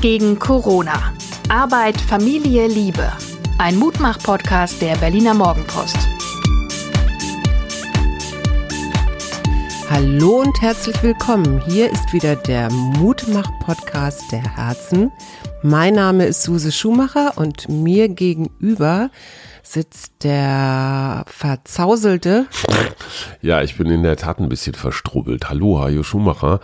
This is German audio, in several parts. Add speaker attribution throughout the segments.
Speaker 1: Gegen Corona. Arbeit, Familie, Liebe. Ein Mutmach-Podcast der Berliner Morgenpost.
Speaker 2: Hallo und herzlich willkommen. Hier ist wieder der Mutmach-Podcast der Herzen. Mein Name ist Suse Schumacher und mir gegenüber sitzt der verzauselte.
Speaker 3: Ja, ich bin in der Tat ein bisschen verstrubbelt. Hallo, Hajo Schumacher.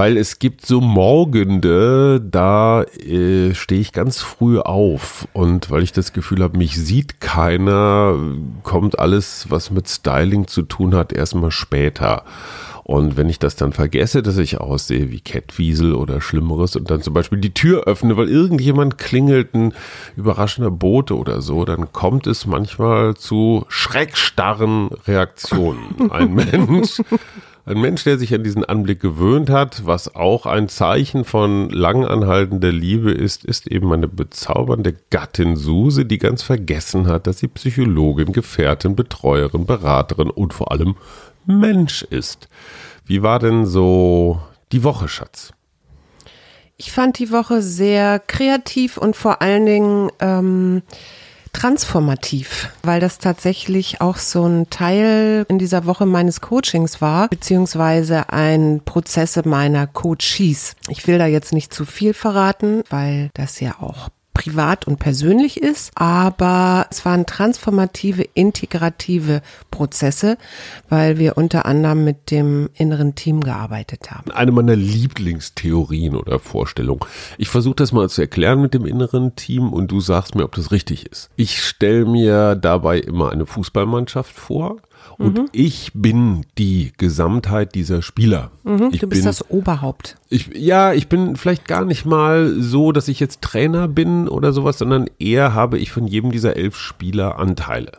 Speaker 3: Weil es gibt so Morgende, da äh, stehe ich ganz früh auf. Und weil ich das Gefühl habe, mich sieht keiner, kommt alles, was mit Styling zu tun hat, erstmal später. Und wenn ich das dann vergesse, dass ich aussehe wie Kettwiesel oder Schlimmeres und dann zum Beispiel die Tür öffne, weil irgendjemand klingelt, ein überraschender Bote oder so, dann kommt es manchmal zu schreckstarren Reaktionen. Ein Mensch, ein Mensch, der sich an diesen Anblick gewöhnt hat, was auch ein Zeichen von langanhaltender Liebe ist, ist eben meine bezaubernde Gattin Suse, die ganz vergessen hat, dass sie Psychologin, Gefährtin, Betreuerin, Beraterin und vor allem Mensch ist. Wie war denn so die Woche, Schatz?
Speaker 2: Ich fand die Woche sehr kreativ und vor allen Dingen ähm, transformativ, weil das tatsächlich auch so ein Teil in dieser Woche meines Coachings war, beziehungsweise ein Prozesse meiner Coaches. Ich will da jetzt nicht zu viel verraten, weil das ja auch privat und persönlich ist, aber es waren transformative, integrative Prozesse, weil wir unter anderem mit dem inneren Team gearbeitet haben.
Speaker 3: Eine meiner Lieblingstheorien oder Vorstellungen. Ich versuche das mal zu erklären mit dem inneren Team und du sagst mir, ob das richtig ist. Ich stelle mir dabei immer eine Fußballmannschaft vor und mhm. ich bin die Gesamtheit dieser Spieler.
Speaker 2: Mhm, du bist bin, das Oberhaupt.
Speaker 3: Ich, ja, ich bin vielleicht gar nicht mal so, dass ich jetzt Trainer bin oder sowas, sondern eher habe ich von jedem dieser elf Spieler Anteile.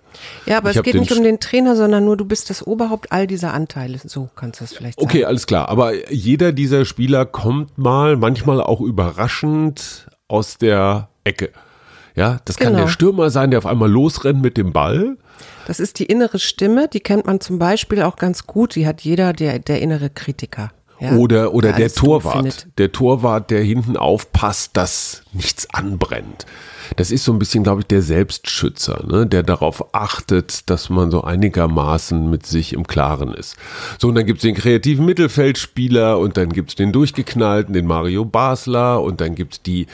Speaker 2: Ja, aber ich es geht nicht um den Trainer, sondern nur du bist das Oberhaupt all dieser Anteile. So kannst du es vielleicht sagen.
Speaker 3: Okay, alles klar. Aber jeder dieser Spieler kommt mal, manchmal auch überraschend aus der Ecke. Ja, das kann genau. der Stürmer sein, der auf einmal losrennt mit dem Ball.
Speaker 2: Das ist die innere Stimme, die kennt man zum Beispiel auch ganz gut. Die hat jeder, der, der innere Kritiker.
Speaker 3: Ja, oder oder der, der Torwart. Der Torwart, der hinten aufpasst, dass nichts anbrennt das ist so ein bisschen, glaube ich, der Selbstschützer, ne? der darauf achtet, dass man so einigermaßen mit sich im Klaren ist. So, und dann gibt's den kreativen Mittelfeldspieler und dann gibt's den durchgeknallten, den Mario Basler und dann gibt's die,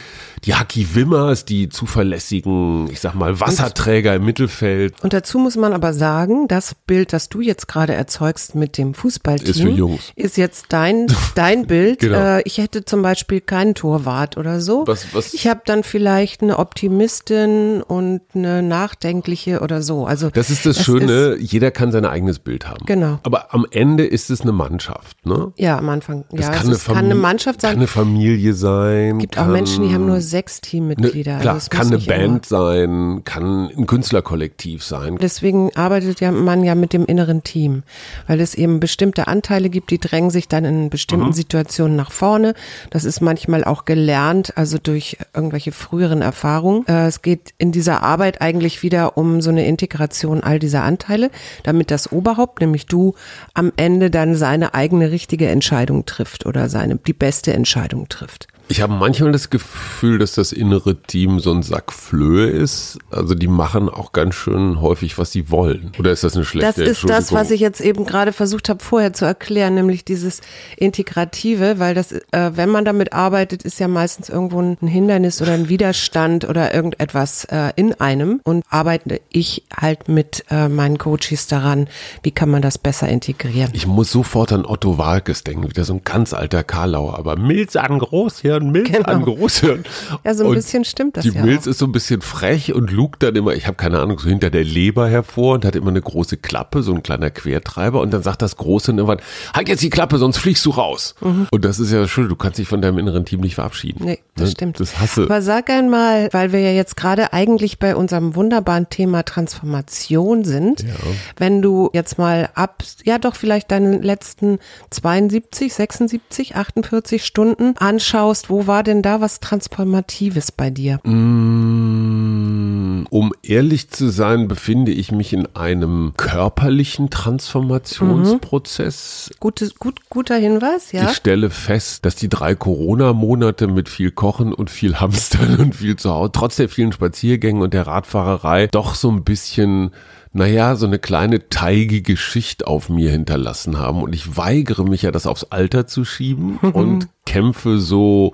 Speaker 3: die Haki Wimmers, die zuverlässigen, ich sag mal, Wasserträger im Mittelfeld.
Speaker 2: Und dazu muss man aber sagen, das Bild, das du jetzt gerade erzeugst mit dem Fußballteam,
Speaker 3: ist, für Jungs.
Speaker 2: ist jetzt dein, dein Bild. genau. Äh, ich hätte zum Beispiel keinen Torwart oder so.
Speaker 3: Was, was?
Speaker 2: Ich habe dann vielleicht eine Optimierung Optimistin und eine nachdenkliche oder so. Also
Speaker 3: das ist das, Schöne, ist, jeder kann sein eigenes Bild haben.
Speaker 2: Genau.
Speaker 3: Aber am Ende ist es eine Mannschaft, ne?
Speaker 2: Ja, am Anfang.
Speaker 3: Das
Speaker 2: ja,
Speaker 3: kann, eine, kann eine Mannschaft sein. Kann eine Familie sein.
Speaker 2: Es gibt kann, auch Menschen, die haben nur sechs Teammitglieder.
Speaker 3: Ne, klar, also kann eine Band immer. sein, kann ein Künstlerkollektiv sein.
Speaker 2: Deswegen arbeitet ja man ja mit dem inneren Team, weil es eben bestimmte Anteile gibt, die drängen sich dann in bestimmten mhm. Situationen nach vorne. Das ist manchmal auch gelernt, also durch irgendwelche früheren Erfahrungen. Äh, es geht in dieser Arbeit eigentlich wieder um so eine Integration all dieser Anteile, damit das Oberhaupt, nämlich du, am Ende dann seine eigene richtige Entscheidung trifft oder seine die beste Entscheidung trifft.
Speaker 3: Ich habe manchmal das Gefühl, dass das innere Team so ein Sack Flöhe ist. Also die machen auch ganz schön häufig, was sie wollen. Oder ist das eine schlechte
Speaker 2: Das ist das, was ich jetzt eben gerade versucht habe vorher zu erklären, nämlich dieses Integrative, weil das, äh, wenn man damit arbeitet, ist ja meistens irgendwo ein Hindernis oder ein Widerstand oder irgendetwas äh, in einem. Und arbeite ich halt mit äh, meinen Coaches daran, wie kann man das besser integrieren.
Speaker 3: Ich muss sofort an Otto Walkes denken, wieder so ein ganz alter Karlauer, aber Milz an Großhirn Großhirn, Milz genau. an Großhirn.
Speaker 2: Ja, so ein und bisschen stimmt das
Speaker 3: die
Speaker 2: ja
Speaker 3: Milz
Speaker 2: auch.
Speaker 3: ist so ein bisschen frech und lugt dann immer, ich habe keine Ahnung, so hinter der Leber hervor und hat immer eine große Klappe, so ein kleiner Quertreiber und dann sagt das Große irgendwann, halt jetzt die Klappe, sonst fliegst du raus. Mhm. Und das ist ja schön, du kannst dich von deinem inneren Team nicht verabschieden.
Speaker 2: Nee, das ne? stimmt.
Speaker 3: Das hasse.
Speaker 2: Aber sag einmal, weil wir ja jetzt gerade eigentlich bei unserem wunderbaren Thema Transformation sind, ja. wenn du jetzt mal ab, ja doch vielleicht deine letzten 72, 76, 48 Stunden anschaust, wo war denn da was Transformatives bei dir?
Speaker 3: Mm, um ehrlich zu sein, befinde ich mich in einem körperlichen Transformationsprozess.
Speaker 2: Gutes, gut, guter Hinweis, ja.
Speaker 3: Ich stelle fest, dass die drei Corona-Monate mit viel Kochen und viel Hamstern und viel zu Hause, trotz der vielen Spaziergänge und der Radfahrerei, doch so ein bisschen naja, so eine kleine teigige Schicht auf mir hinterlassen haben. Und ich weigere mich ja, das aufs Alter zu schieben und kämpfe so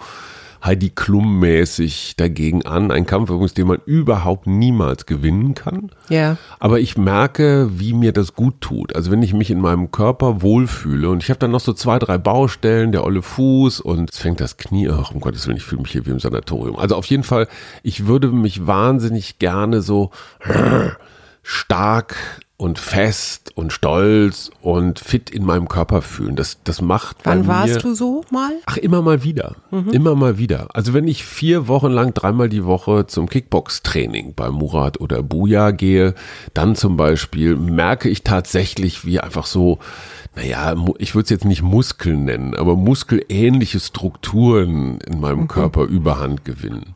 Speaker 3: Heidi Klum-mäßig dagegen an. Ein Kampf übrigens, den man überhaupt niemals gewinnen kann.
Speaker 2: Ja.
Speaker 3: Aber ich merke, wie mir das gut tut. Also wenn ich mich in meinem Körper wohlfühle und ich habe dann noch so zwei, drei Baustellen, der olle Fuß und es fängt das Knie, ach um Gottes Willen, ich fühle mich hier wie im Sanatorium. Also auf jeden Fall, ich würde mich wahnsinnig gerne so stark und fest und stolz und fit in meinem Körper fühlen. Das, das macht.
Speaker 2: Wann warst du so mal?
Speaker 3: Ach, immer mal wieder. Immer mal wieder. Also wenn ich vier Wochen lang dreimal die Woche zum Kickbox-Training bei Murat oder Buja gehe, dann zum Beispiel merke ich tatsächlich, wie einfach so, naja, ich würde es jetzt nicht Muskeln nennen, aber muskelähnliche Strukturen in meinem Körper überhand gewinnen.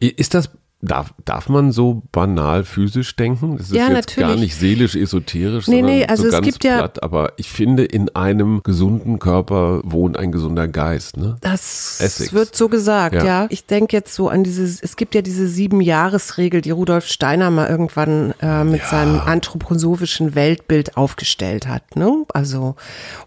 Speaker 3: Ist das, darf, darf man so banal physisch denken? Das ist
Speaker 2: Ja,
Speaker 3: jetzt gar
Speaker 2: natürlich.
Speaker 3: nicht seelisch esoterisch,
Speaker 2: Nee,
Speaker 3: sondern
Speaker 2: nee, also
Speaker 3: so
Speaker 2: es
Speaker 3: ganz
Speaker 2: gibt ja-
Speaker 3: platt. Aber ich finde, in einem gesunden Körper wohnt ein gesunder Geist. Ne?
Speaker 2: Das
Speaker 3: Essex.
Speaker 2: wird so gesagt, ja.
Speaker 3: Ja.
Speaker 2: Ich denke jetzt so an diese, es gibt ja diese Sieben-Jahres-Regel, die Rudolf Steiner mal irgendwann äh, mit seinem anthroposophischen Weltbild aufgestellt hat. Ne? Also,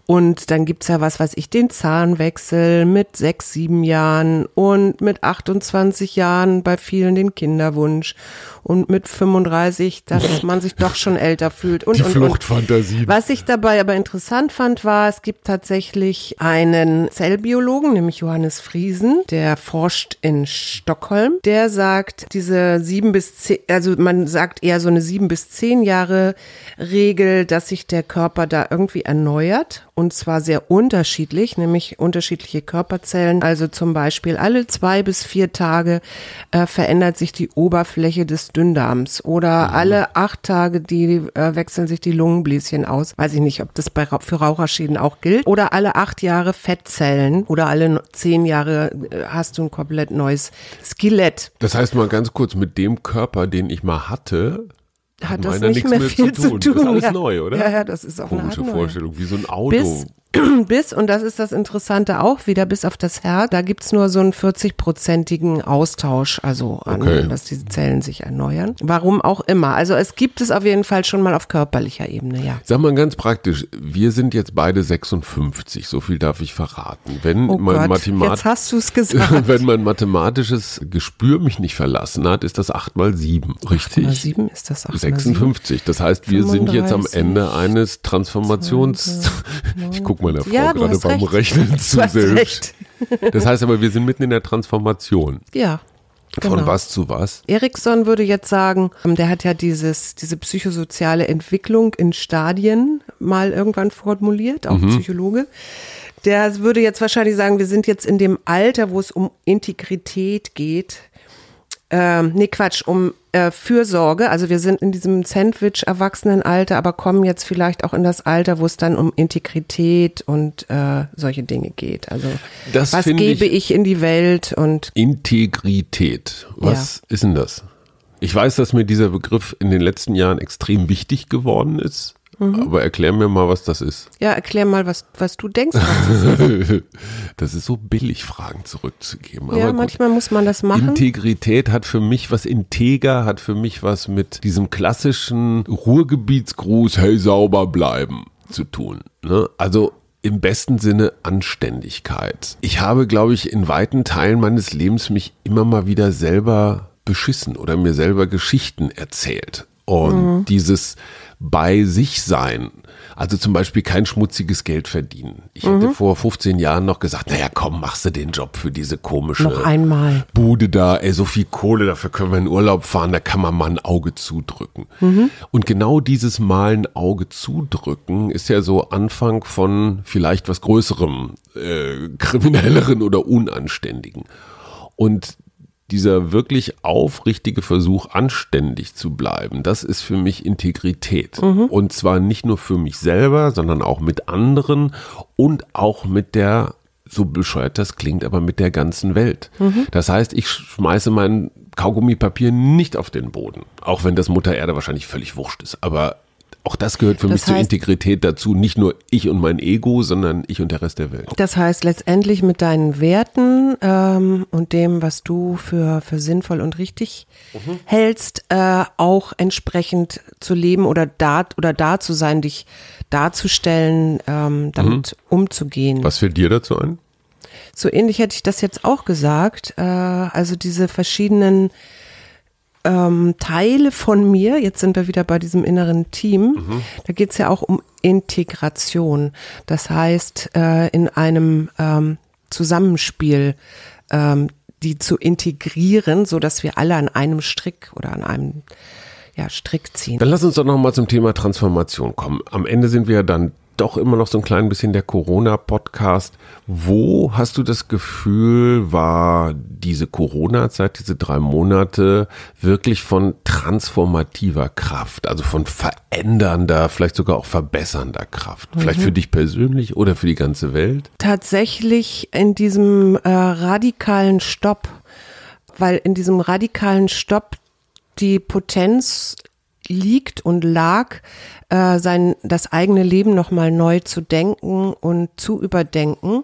Speaker 2: und dann gibt's ja was, weiß ich, den Zahnwechsel mit sechs, sieben Jahren und mit 28 Jahren bei vielen den Kinderwunsch und mit 35, dass man sich doch schon älter fühlt und,
Speaker 3: Die
Speaker 2: und.
Speaker 3: Fluchtfantasien.
Speaker 2: Was ich dabei aber interessant fand, war, es gibt tatsächlich einen Zellbiologen, nämlich Johannes Friesen, der forscht in Stockholm. Der sagt, diese sieben bis zehn, also man sagt eher so eine sieben bis zehn Jahre Regel, dass sich der Körper da irgendwie erneuert. Und zwar sehr unterschiedlich, nämlich unterschiedliche Körperzellen. Also zum Beispiel alle zwei bis vier Tage äh, verändert sich die Oberfläche des Dünndarms oder alle acht Tage die äh, wechseln sich die Lungenbläschen aus. Weiß ich nicht, ob das bei, für Raucherschäden auch gilt. Oder alle acht Jahre Fettzellen oder alle zehn Jahre äh, hast du ein komplett neues Skelett.
Speaker 3: Das heißt mal ganz kurz, mit dem Körper, den ich mal hatte,
Speaker 2: Hat das nicht
Speaker 3: nichts
Speaker 2: mehr viel
Speaker 3: zu tun. Das ist alles
Speaker 2: ja.
Speaker 3: neu, oder?
Speaker 2: Ja, ja, das ist auf eine Art
Speaker 3: Komische. Vorstellung, wie so ein Auto.
Speaker 2: Bis, bis, und das ist das Interessante auch wieder, bis auf das Herz, da gibt's nur so einen 40-prozentigen Austausch, also an,
Speaker 3: Okay.
Speaker 2: dass diese Zellen sich erneuern. Warum auch immer. Also es gibt es auf jeden Fall schon mal auf körperlicher Ebene, ja.
Speaker 3: Sag mal ganz praktisch, wir sind jetzt beide 56, so viel darf ich verraten. Wenn
Speaker 2: Oh
Speaker 3: mein
Speaker 2: Gott, jetzt hast du es gesagt.
Speaker 3: wenn mein mathematisches Gespür mich nicht verlassen hat, ist das 8 mal 7, richtig?
Speaker 2: Mal sieben ist das auch mal sieben?
Speaker 3: 56. Das heißt, wir sind jetzt am
Speaker 2: 35,
Speaker 3: Ende eines Transformations. Ich guck meiner Frau
Speaker 2: Ja,
Speaker 3: gerade beim. Rechnen zu selbst. Das heißt aber, wir sind mitten in der Transformation.
Speaker 2: Ja.
Speaker 3: Von
Speaker 2: genau.
Speaker 3: was zu was?
Speaker 2: Erickson würde jetzt sagen, ähm, der hat ja dieses, diese psychosoziale Entwicklung in Stadien mal irgendwann formuliert, auch Psychologe. Der würde jetzt wahrscheinlich sagen, wir sind jetzt in dem Alter, wo es um Integrität geht. Ähm, nee, Quatsch, um äh, Fürsorge. Also wir sind in diesem Sandwich-Erwachsenenalter, aber kommen jetzt vielleicht auch in das Alter, wo es dann um Integrität und äh, solche Dinge geht. Also
Speaker 3: Das
Speaker 2: was gebe
Speaker 3: ich-
Speaker 2: ich in die Welt und
Speaker 3: Integrität. Was ist denn das? Ich weiß, dass mir dieser Begriff in den letzten Jahren extrem wichtig geworden ist.
Speaker 2: Mhm.
Speaker 3: Aber erklär mir mal, was das ist.
Speaker 2: ja, erklär mal, was, was du denkst. Was das
Speaker 3: Das ist so billig, Fragen zurückzugeben.
Speaker 2: Ja,
Speaker 3: Aber gut.
Speaker 2: manchmal muss man das machen.
Speaker 3: Integrität hat für mich was integer, hat für mich was mit diesem klassischen Ruhrgebietsgruß, hey, sauber bleiben zu tun. Ne? Also im besten Sinne Anständigkeit. Ich habe, glaube ich, in weiten Teilen meines Lebens mich immer mal wieder selber beschissen oder mir selber Geschichten erzählt. Und dieses bei sich sein, also zum Beispiel kein schmutziges Geld verdienen. Ich hätte vor 15 Jahren noch gesagt, naja, komm, machst du den Job für diese komische
Speaker 2: Noch einmal.
Speaker 3: Bude da, ey, so viel Kohle, dafür können wir in Urlaub fahren, da kann man mal ein Auge zudrücken. Und genau dieses Mal ein Auge zudrücken ist ja so Anfang von vielleicht was Größerem, äh, kriminelleren oder unanständigen. Und dieser wirklich aufrichtige Versuch, anständig zu bleiben, das ist für mich Integrität. Und zwar nicht nur für mich selber, sondern auch mit anderen und auch mit der so bescheuert das klingt, aber mit der ganzen Welt.
Speaker 2: Mhm.
Speaker 3: Das heißt, ich schmeiße mein Kaugummipapier nicht auf den Boden, auch wenn das Mutter Erde wahrscheinlich völlig wurscht ist. Aber auch das gehört für
Speaker 2: Das
Speaker 3: mich zur
Speaker 2: heißt-
Speaker 3: Integrität dazu. Nicht nur ich und mein Ego, sondern ich und der Rest der Welt.
Speaker 2: Das heißt letztendlich mit deinen Werten ähm, und dem, was du für, für sinnvoll und richtig
Speaker 3: Mhm.
Speaker 2: hältst, äh, auch entsprechend zu leben oder da oder da zu sein, dich darzustellen, ähm, damit umzugehen.
Speaker 3: Mhm. Was fällt dir dazu ein?
Speaker 2: So ähnlich hätte ich das jetzt auch gesagt. Äh, also diese verschiedenen ähm, Teile von mir, jetzt sind wir wieder bei diesem inneren Team, da geht es ja auch um Integration. Das heißt, äh, in einem ähm, Zusammenspiel ähm, die zu integrieren, so dass wir alle an einem Strick oder an einem ja, Strick ziehen.
Speaker 3: Dann lass uns doch noch mal zum Thema Transformation kommen. Am Ende sind wir ja dann doch immer noch so ein klein bisschen der Corona-Podcast. Wo hast du das Gefühl, war diese Corona-Zeit, diese drei Monate wirklich von transformativer Kraft, also von verändernder, vielleicht sogar auch verbessernder Kraft? Vielleicht für dich persönlich oder für die ganze Welt?
Speaker 2: tatsächlich in diesem äh, radikalen Stopp, weil in diesem radikalen Stopp die Potenz liegt und lag, äh, sein das eigene Leben noch mal neu zu denken und zu überdenken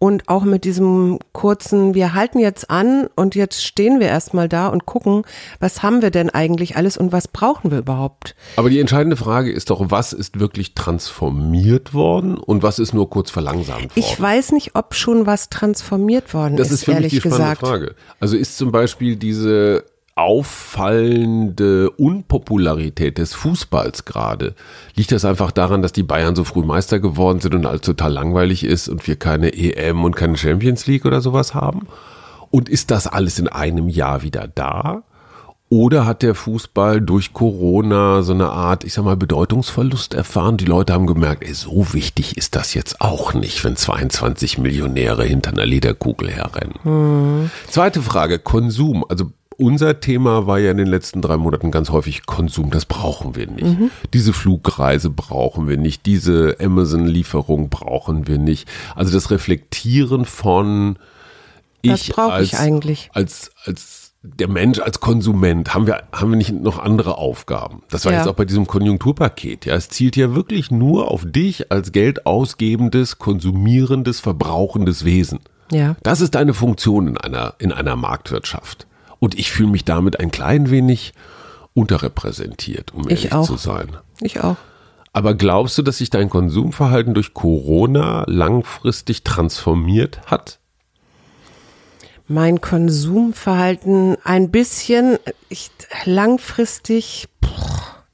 Speaker 2: und auch mit diesem kurzen wir halten jetzt an und jetzt stehen wir erstmal da und gucken, was haben wir denn eigentlich alles und was brauchen wir überhaupt?
Speaker 3: Aber die entscheidende Frage ist doch, was ist wirklich transformiert worden und was ist nur kurz verlangsamt worden?
Speaker 2: Ich weiß nicht, ob schon was transformiert worden
Speaker 3: Das
Speaker 2: ist,
Speaker 3: ist für mich
Speaker 2: ehrlich
Speaker 3: die spannende
Speaker 2: gesagt.
Speaker 3: Frage. Also ist zum Beispiel diese auffallende Unpopularität des Fußballs gerade, liegt das einfach daran, dass die Bayern so früh Meister geworden sind und alles total langweilig ist und wir keine EM und keine Champions League oder sowas haben? Und ist das alles in einem Jahr wieder da? Oder hat der Fußball durch Corona so eine Art, ich sag mal, Bedeutungsverlust erfahren? Die Leute haben gemerkt, ey, so wichtig ist das jetzt auch nicht, wenn 22 Millionäre hinter einer Lederkugel herrennen. Zweite Frage, Konsum. Also unser Thema war ja in den letzten drei Monaten ganz häufig Konsum. Das brauchen wir nicht. Diese Flugreise brauchen wir nicht. Diese Amazon-Lieferung brauchen wir nicht. Also das Reflektieren von
Speaker 2: Was
Speaker 3: ich
Speaker 2: brauche
Speaker 3: als,
Speaker 2: ich eigentlich?
Speaker 3: als als der Mensch als Konsument haben wir haben wir nicht noch andere Aufgaben. Das war
Speaker 2: Ja.
Speaker 3: jetzt auch bei diesem Konjunkturpaket. Ja, es zielt ja wirklich nur auf dich als Geld ausgebendes, konsumierendes, verbrauchendes Wesen.
Speaker 2: Ja.
Speaker 3: Das ist deine Funktion in einer in einer Marktwirtschaft. Und ich fühle mich damit ein klein wenig unterrepräsentiert, um
Speaker 2: Ich
Speaker 3: ehrlich zu sein.
Speaker 2: Ich auch.
Speaker 3: Aber glaubst du, dass sich dein Konsumverhalten durch Corona langfristig transformiert hat?
Speaker 2: Mein Konsumverhalten ein bisschen, ich, langfristig, boah,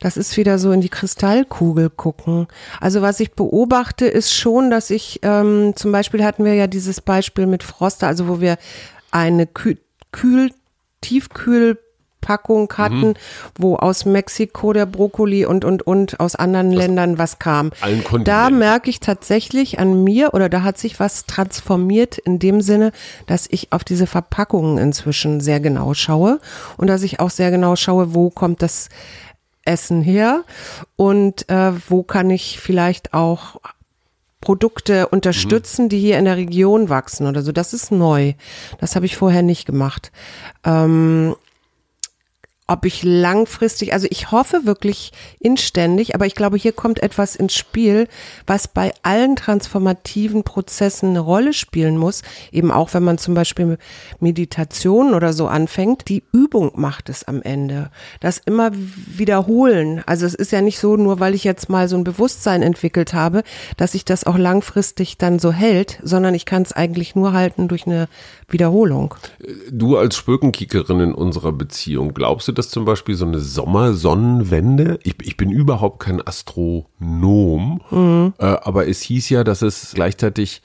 Speaker 2: das ist wieder so in die Kristallkugel gucken. Also was ich beobachte, ist schon, dass ich, ähm, zum Beispiel hatten wir ja dieses Beispiel mit Froster, also wo wir eine Kühl, Kühl Tiefkühlpackung hatten, wo aus Mexiko der Brokkoli und, und, und aus anderen Ländern was kam. Da merke ich tatsächlich an mir oder da hat sich was transformiert in dem Sinne, dass ich auf diese Verpackungen inzwischen sehr genau schaue und dass ich auch sehr genau schaue, wo kommt das Essen her und äh, wo kann ich vielleicht auch Produkte unterstützen, die hier in der Region wachsen oder so. Das ist neu. Das habe ich vorher nicht gemacht. Ähm, ob ich langfristig, also ich hoffe wirklich inständig, aber ich glaube, hier kommt etwas ins Spiel, was bei allen transformativen Prozessen eine Rolle spielen muss, eben auch wenn man zum Beispiel Meditation oder so anfängt, die Übung macht es am Ende. Das immer wiederholen. Also es ist ja nicht so, nur weil ich jetzt mal so ein Bewusstsein entwickelt habe, dass sich das auch langfristig dann so hält, sondern ich kann es eigentlich nur halten durch eine Wiederholung.
Speaker 3: Du als Spökenkickerin in unserer Beziehung, glaubst du, dass zum Beispiel so eine Sommersonnenwende, ich, ich bin überhaupt kein Astronom, äh, aber es hieß ja, dass es gleichzeitig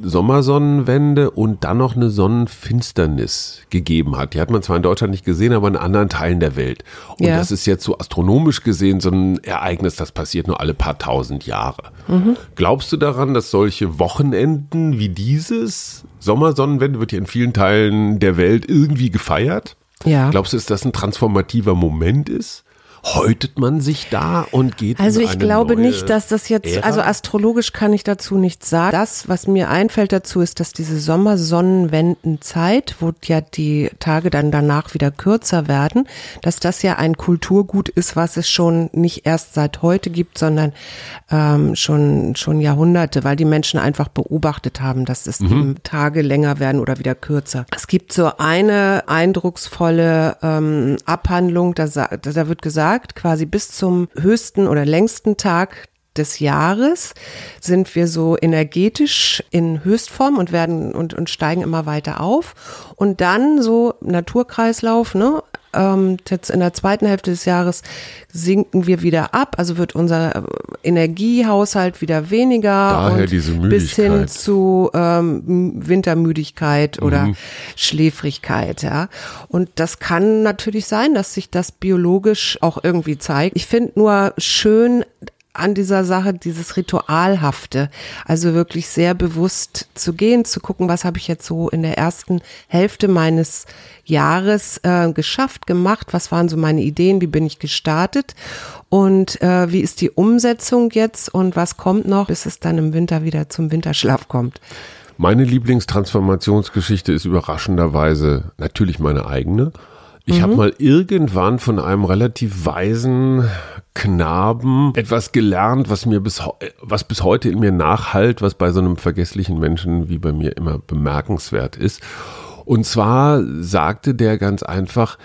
Speaker 3: Sommersonnenwende und dann noch eine Sonnenfinsternis gegeben hat. Die hat man zwar in Deutschland nicht gesehen, aber in anderen Teilen der Welt. Und
Speaker 2: Ja.
Speaker 3: das ist jetzt so astronomisch gesehen so ein Ereignis, das passiert nur alle paar tausend Jahre. Glaubst du daran, dass solche Wochenenden wie dieses Sommersonnenwende wird ja in vielen Teilen der Welt irgendwie gefeiert?
Speaker 2: Ja.
Speaker 3: Glaubst du, dass das ein transformativer Moment ist? Häutet man sich da und geht
Speaker 2: Also ich glaube nicht, dass das jetzt,
Speaker 3: Ära?
Speaker 2: also astrologisch kann ich dazu nichts sagen. Das, was mir einfällt dazu, ist, dass diese Sommersonnenwendenzeit, wo ja die Tage dann danach wieder kürzer werden, dass das ja ein Kulturgut ist, was es schon nicht erst seit heute gibt, sondern ähm, schon, schon Jahrhunderte, weil die Menschen einfach beobachtet haben, dass es eben Tage länger werden oder wieder kürzer. Es gibt so eine eindrucksvolle ähm, Abhandlung, da, da wird gesagt, quasi bis zum höchsten oder längsten Tag des Jahres sind wir so energetisch in Höchstform und werden und, und steigen immer weiter auf. Und dann so Naturkreislauf, ne? Ähm, jetzt in der zweiten Hälfte des Jahres sinken wir wieder ab, also wird unser äh, Energiehaushalt wieder weniger
Speaker 3: Daher diese
Speaker 2: bis hin zu ähm, Wintermüdigkeit oder
Speaker 3: Mhm.
Speaker 2: Schläfrigkeit, ja. Und das kann natürlich sein, dass sich das biologisch auch irgendwie zeigt. Ich finde nur schön an dieser Sache dieses Ritualhafte, also wirklich sehr bewusst zu gehen, zu gucken, was habe ich jetzt so in der ersten Hälfte meines Jahres äh, geschafft, gemacht, was waren so meine Ideen, wie bin ich gestartet? Und äh, wie ist die Umsetzung jetzt? Und was kommt noch, bis es dann im Winter wieder zum Winterschlaf kommt.
Speaker 3: Meine Lieblingstransformationsgeschichte ist überraschenderweise natürlich meine eigene. Ich habe mal irgendwann von einem relativ weisen Knaben etwas gelernt, was mir bis, was bis heute in mir nachhalt, was bei so einem vergesslichen Menschen wie bei mir immer bemerkenswert ist. Und zwar sagte der ganz einfach,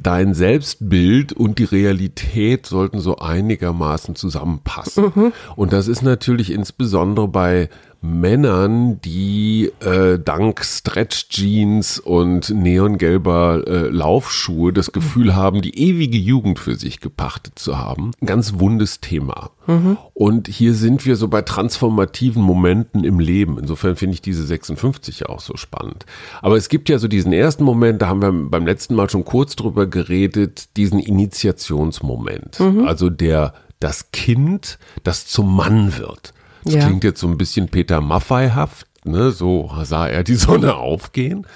Speaker 3: dein Selbstbild und die Realität sollten so einigermaßen zusammenpassen. Und das ist natürlich insbesondere bei Männern, die äh, dank Stretch Jeans und neongelber äh, Laufschuhe das Gefühl haben, die ewige Jugend für sich gepachtet zu haben. Ein ganz wundes Thema. Und hier sind wir so bei transformativen Momenten im Leben. Insofern finde ich diese 56 ja auch so spannend. Aber es gibt ja so diesen ersten Moment, da haben wir beim letzten Mal schon kurz drüber geredet, diesen Initiationsmoment. Also der, das Kind, das zum Mann wird. Das
Speaker 2: Ja.
Speaker 3: klingt jetzt so ein bisschen Peter Maffei-haft. Ne, so sah er die Sonne aufgehen.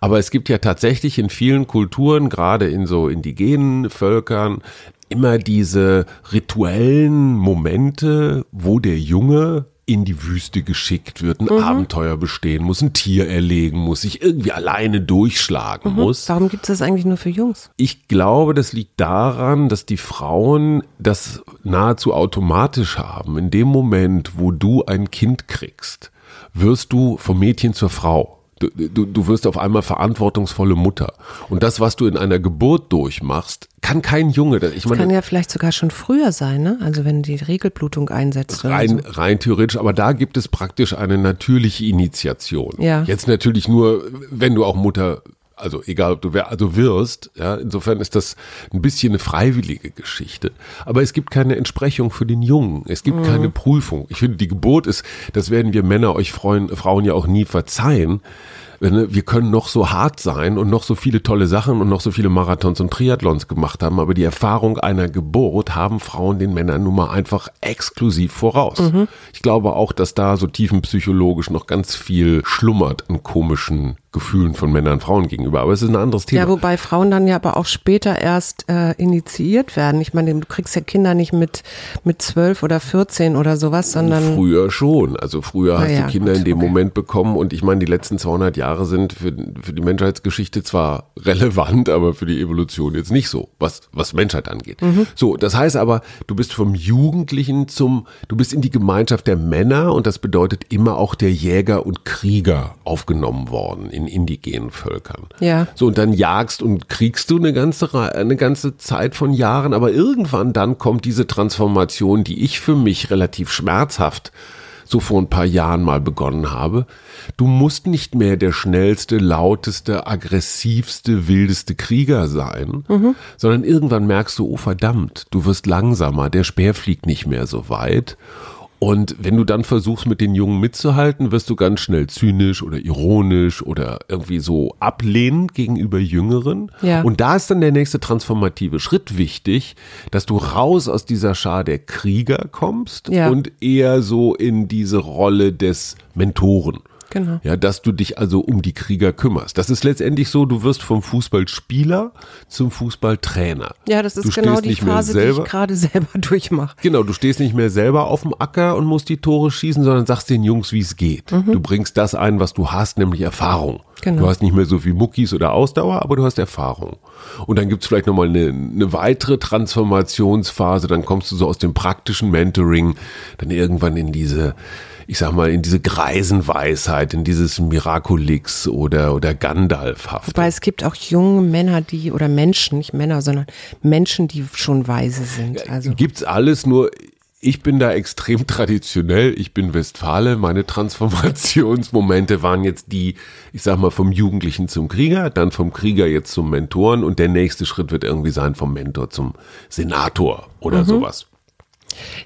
Speaker 3: Aber es gibt ja tatsächlich in vielen Kulturen, gerade in so indigenen Völkern, immer diese rituellen Momente, wo der Junge in die Wüste geschickt wird, ein Abenteuer bestehen muss, ein Tier erlegen muss, sich irgendwie alleine durchschlagen muss.
Speaker 2: Warum gibt es das eigentlich nur für Jungs?
Speaker 3: Ich glaube, das liegt daran, dass die Frauen das nahezu automatisch haben. In dem Moment, wo du ein Kind kriegst, wirst du vom Mädchen zur Frau. Du, du, du wirst auf einmal verantwortungsvolle Mutter. Und das, was du in einer Geburt durchmachst, kann kein Junge. Ich
Speaker 2: Kann
Speaker 3: meine,
Speaker 2: ja vielleicht sogar schon früher sein, ne? Also wenn die Regelblutung einsetzt.
Speaker 3: Rein,
Speaker 2: so.
Speaker 3: rein theoretisch, aber da gibt es praktisch eine natürliche Initiation.
Speaker 2: Ja.
Speaker 3: Jetzt natürlich nur, wenn du auch Mutter, also egal ob du wer, also wirst, ja, insofern ist das ein bisschen eine freiwillige Geschichte. Aber es gibt keine Entsprechung für den Jungen. Es gibt keine Prüfung. Ich finde, die Geburt ist, das werden wir Männer euch Freuen, Frauen ja auch nie verzeihen. Wenn, Wir können noch so hart sein und noch so viele tolle Sachen und noch so viele Marathons und Triathlons gemacht haben, aber die Erfahrung einer Geburt haben Frauen den Männern nun mal einfach exklusiv voraus. Ich glaube auch, dass da so tiefenpsychologisch noch ganz viel schlummert an komischen Gefühlen von Männern und Frauen gegenüber. Aber es ist ein anderes Thema.
Speaker 2: Ja, wobei Frauen dann ja aber auch später erst äh, initiiert werden. Ich meine, du kriegst ja Kinder nicht mit mit zwölf oder 14 oder sowas, sondern
Speaker 3: Früher schon. Also früher hast
Speaker 2: ja,
Speaker 3: du Kinder
Speaker 2: gut,
Speaker 3: in dem
Speaker 2: okay.
Speaker 3: Moment bekommen und ich meine, die letzten 200 Jahre sind für, für die Menschheitsgeschichte zwar relevant, aber für die Evolution jetzt nicht so, was, was Menschheit angeht.
Speaker 2: Mhm.
Speaker 3: So, das heißt aber, du bist vom Jugendlichen zum, du bist in die Gemeinschaft der Männer und das bedeutet immer auch der Jäger und Krieger aufgenommen worden in indigenen Völkern.
Speaker 2: Ja.
Speaker 3: So, und dann jagst und kriegst du eine ganze, eine ganze Zeit von Jahren, aber irgendwann dann kommt diese Transformation, die ich für mich relativ schmerzhaft so vor ein paar Jahren mal begonnen habe. Du musst nicht mehr der schnellste, lauteste, aggressivste, wildeste Krieger sein, sondern irgendwann merkst du, oh verdammt, du wirst langsamer, der Speer fliegt nicht mehr so weit. Und wenn du dann versuchst, mit den Jungen mitzuhalten, wirst du ganz schnell zynisch oder ironisch oder irgendwie so ablehnend gegenüber Jüngeren.
Speaker 2: Ja.
Speaker 3: Und da ist dann der nächste transformative Schritt wichtig, dass du raus aus dieser Schar der Krieger kommst
Speaker 2: Ja.
Speaker 3: und eher so in diese Rolle des Mentoren.
Speaker 2: Genau.
Speaker 3: Ja, dass du dich also um die Krieger kümmerst. Das ist letztendlich so, du wirst vom Fußballspieler zum Fußballtrainer.
Speaker 2: Ja, das ist
Speaker 3: du
Speaker 2: genau die Phase, die
Speaker 3: selber,
Speaker 2: ich gerade selber durchmache.
Speaker 3: Genau, du stehst nicht mehr selber auf dem Acker und musst die Tore schießen, sondern sagst den Jungs, wie es geht. Du bringst das ein, was du hast, nämlich Erfahrung.
Speaker 2: Mhm. Genau.
Speaker 3: Du hast nicht mehr so viel Muckis oder Ausdauer, aber du hast Erfahrung. Und dann gibt's vielleicht nochmal eine, eine weitere Transformationsphase, dann kommst du so aus dem praktischen Mentoring, dann irgendwann in diese, ich sag mal, in diese Greisenweisheit, in dieses Miraculix oder, oder Gandalfhaft.
Speaker 2: Wobei es gibt auch junge Männer, die, oder Menschen, nicht Männer, sondern Menschen, die schon weise sind. Also
Speaker 3: Gibt's alles, nur ich bin da extrem traditionell. Ich bin Westfale. Meine Transformationsmomente waren jetzt die, ich sag mal, vom Jugendlichen zum Krieger, dann vom Krieger jetzt zum Mentoren und der nächste Schritt wird irgendwie sein vom Mentor zum Senator oder sowas.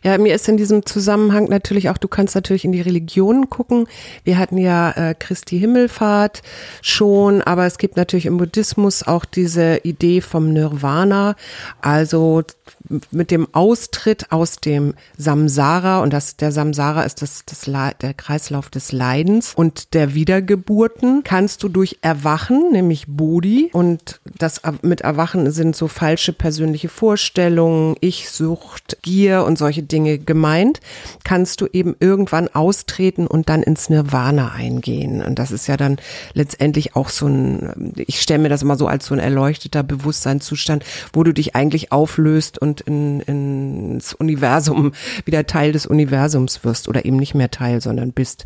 Speaker 2: Ja, mir ist in diesem Zusammenhang natürlich auch, du kannst natürlich in die Religionen gucken. Wir hatten ja äh, Christi Himmelfahrt schon, aber es gibt natürlich im Buddhismus auch diese Idee vom Nirvana, also mit dem Austritt aus dem Samsara und das der Samsara ist das, das der Kreislauf des Leidens und der Wiedergeburten kannst du durch Erwachen, nämlich Bodhi und das mit Erwachen sind so falsche persönliche Vorstellungen, Ich-Sucht, Gier und solche Dinge gemeint, kannst du eben irgendwann austreten und dann ins Nirvana eingehen und das ist ja dann letztendlich auch so ein, ich stelle mir das immer so als so ein erleuchteter Bewusstseinszustand, wo du dich eigentlich auflöst und in, ins Universum, wieder Teil des Universums wirst oder eben nicht mehr Teil, sondern bist.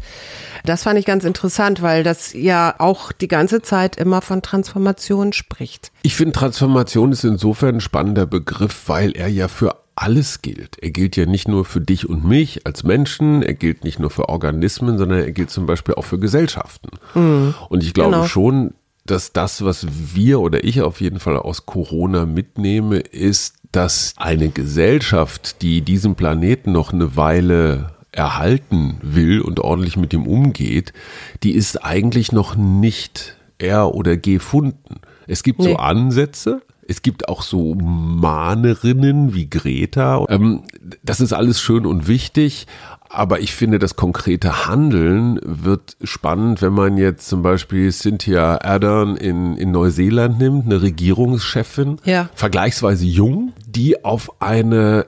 Speaker 2: Das fand ich ganz interessant, weil das ja auch die ganze Zeit immer von Transformation spricht.
Speaker 3: Ich finde, Transformation ist insofern ein spannender Begriff, weil er ja für alles gilt. Er gilt ja nicht nur für dich und mich als Menschen, er gilt nicht nur für Organismen, sondern er gilt zum Beispiel auch für Gesellschaften. Und ich glaube
Speaker 2: Genau.
Speaker 3: schon, dass das, was wir oder ich auf jeden Fall aus Corona mitnehme, ist, dass eine Gesellschaft, die diesen Planeten noch eine Weile erhalten will und ordentlich mit ihm umgeht, die ist eigentlich noch nicht er oder gefunden. Es gibt so
Speaker 2: Nee.
Speaker 3: Ansätze, es gibt auch so Mahnerinnen wie Greta. Ähm, das ist alles schön und wichtig. Aber ich finde, das konkrete Handeln wird spannend, wenn man jetzt zum Beispiel Cynthia Ardern in, in Neuseeland nimmt, eine Regierungschefin,
Speaker 2: Ja.
Speaker 3: vergleichsweise jung, die auf eine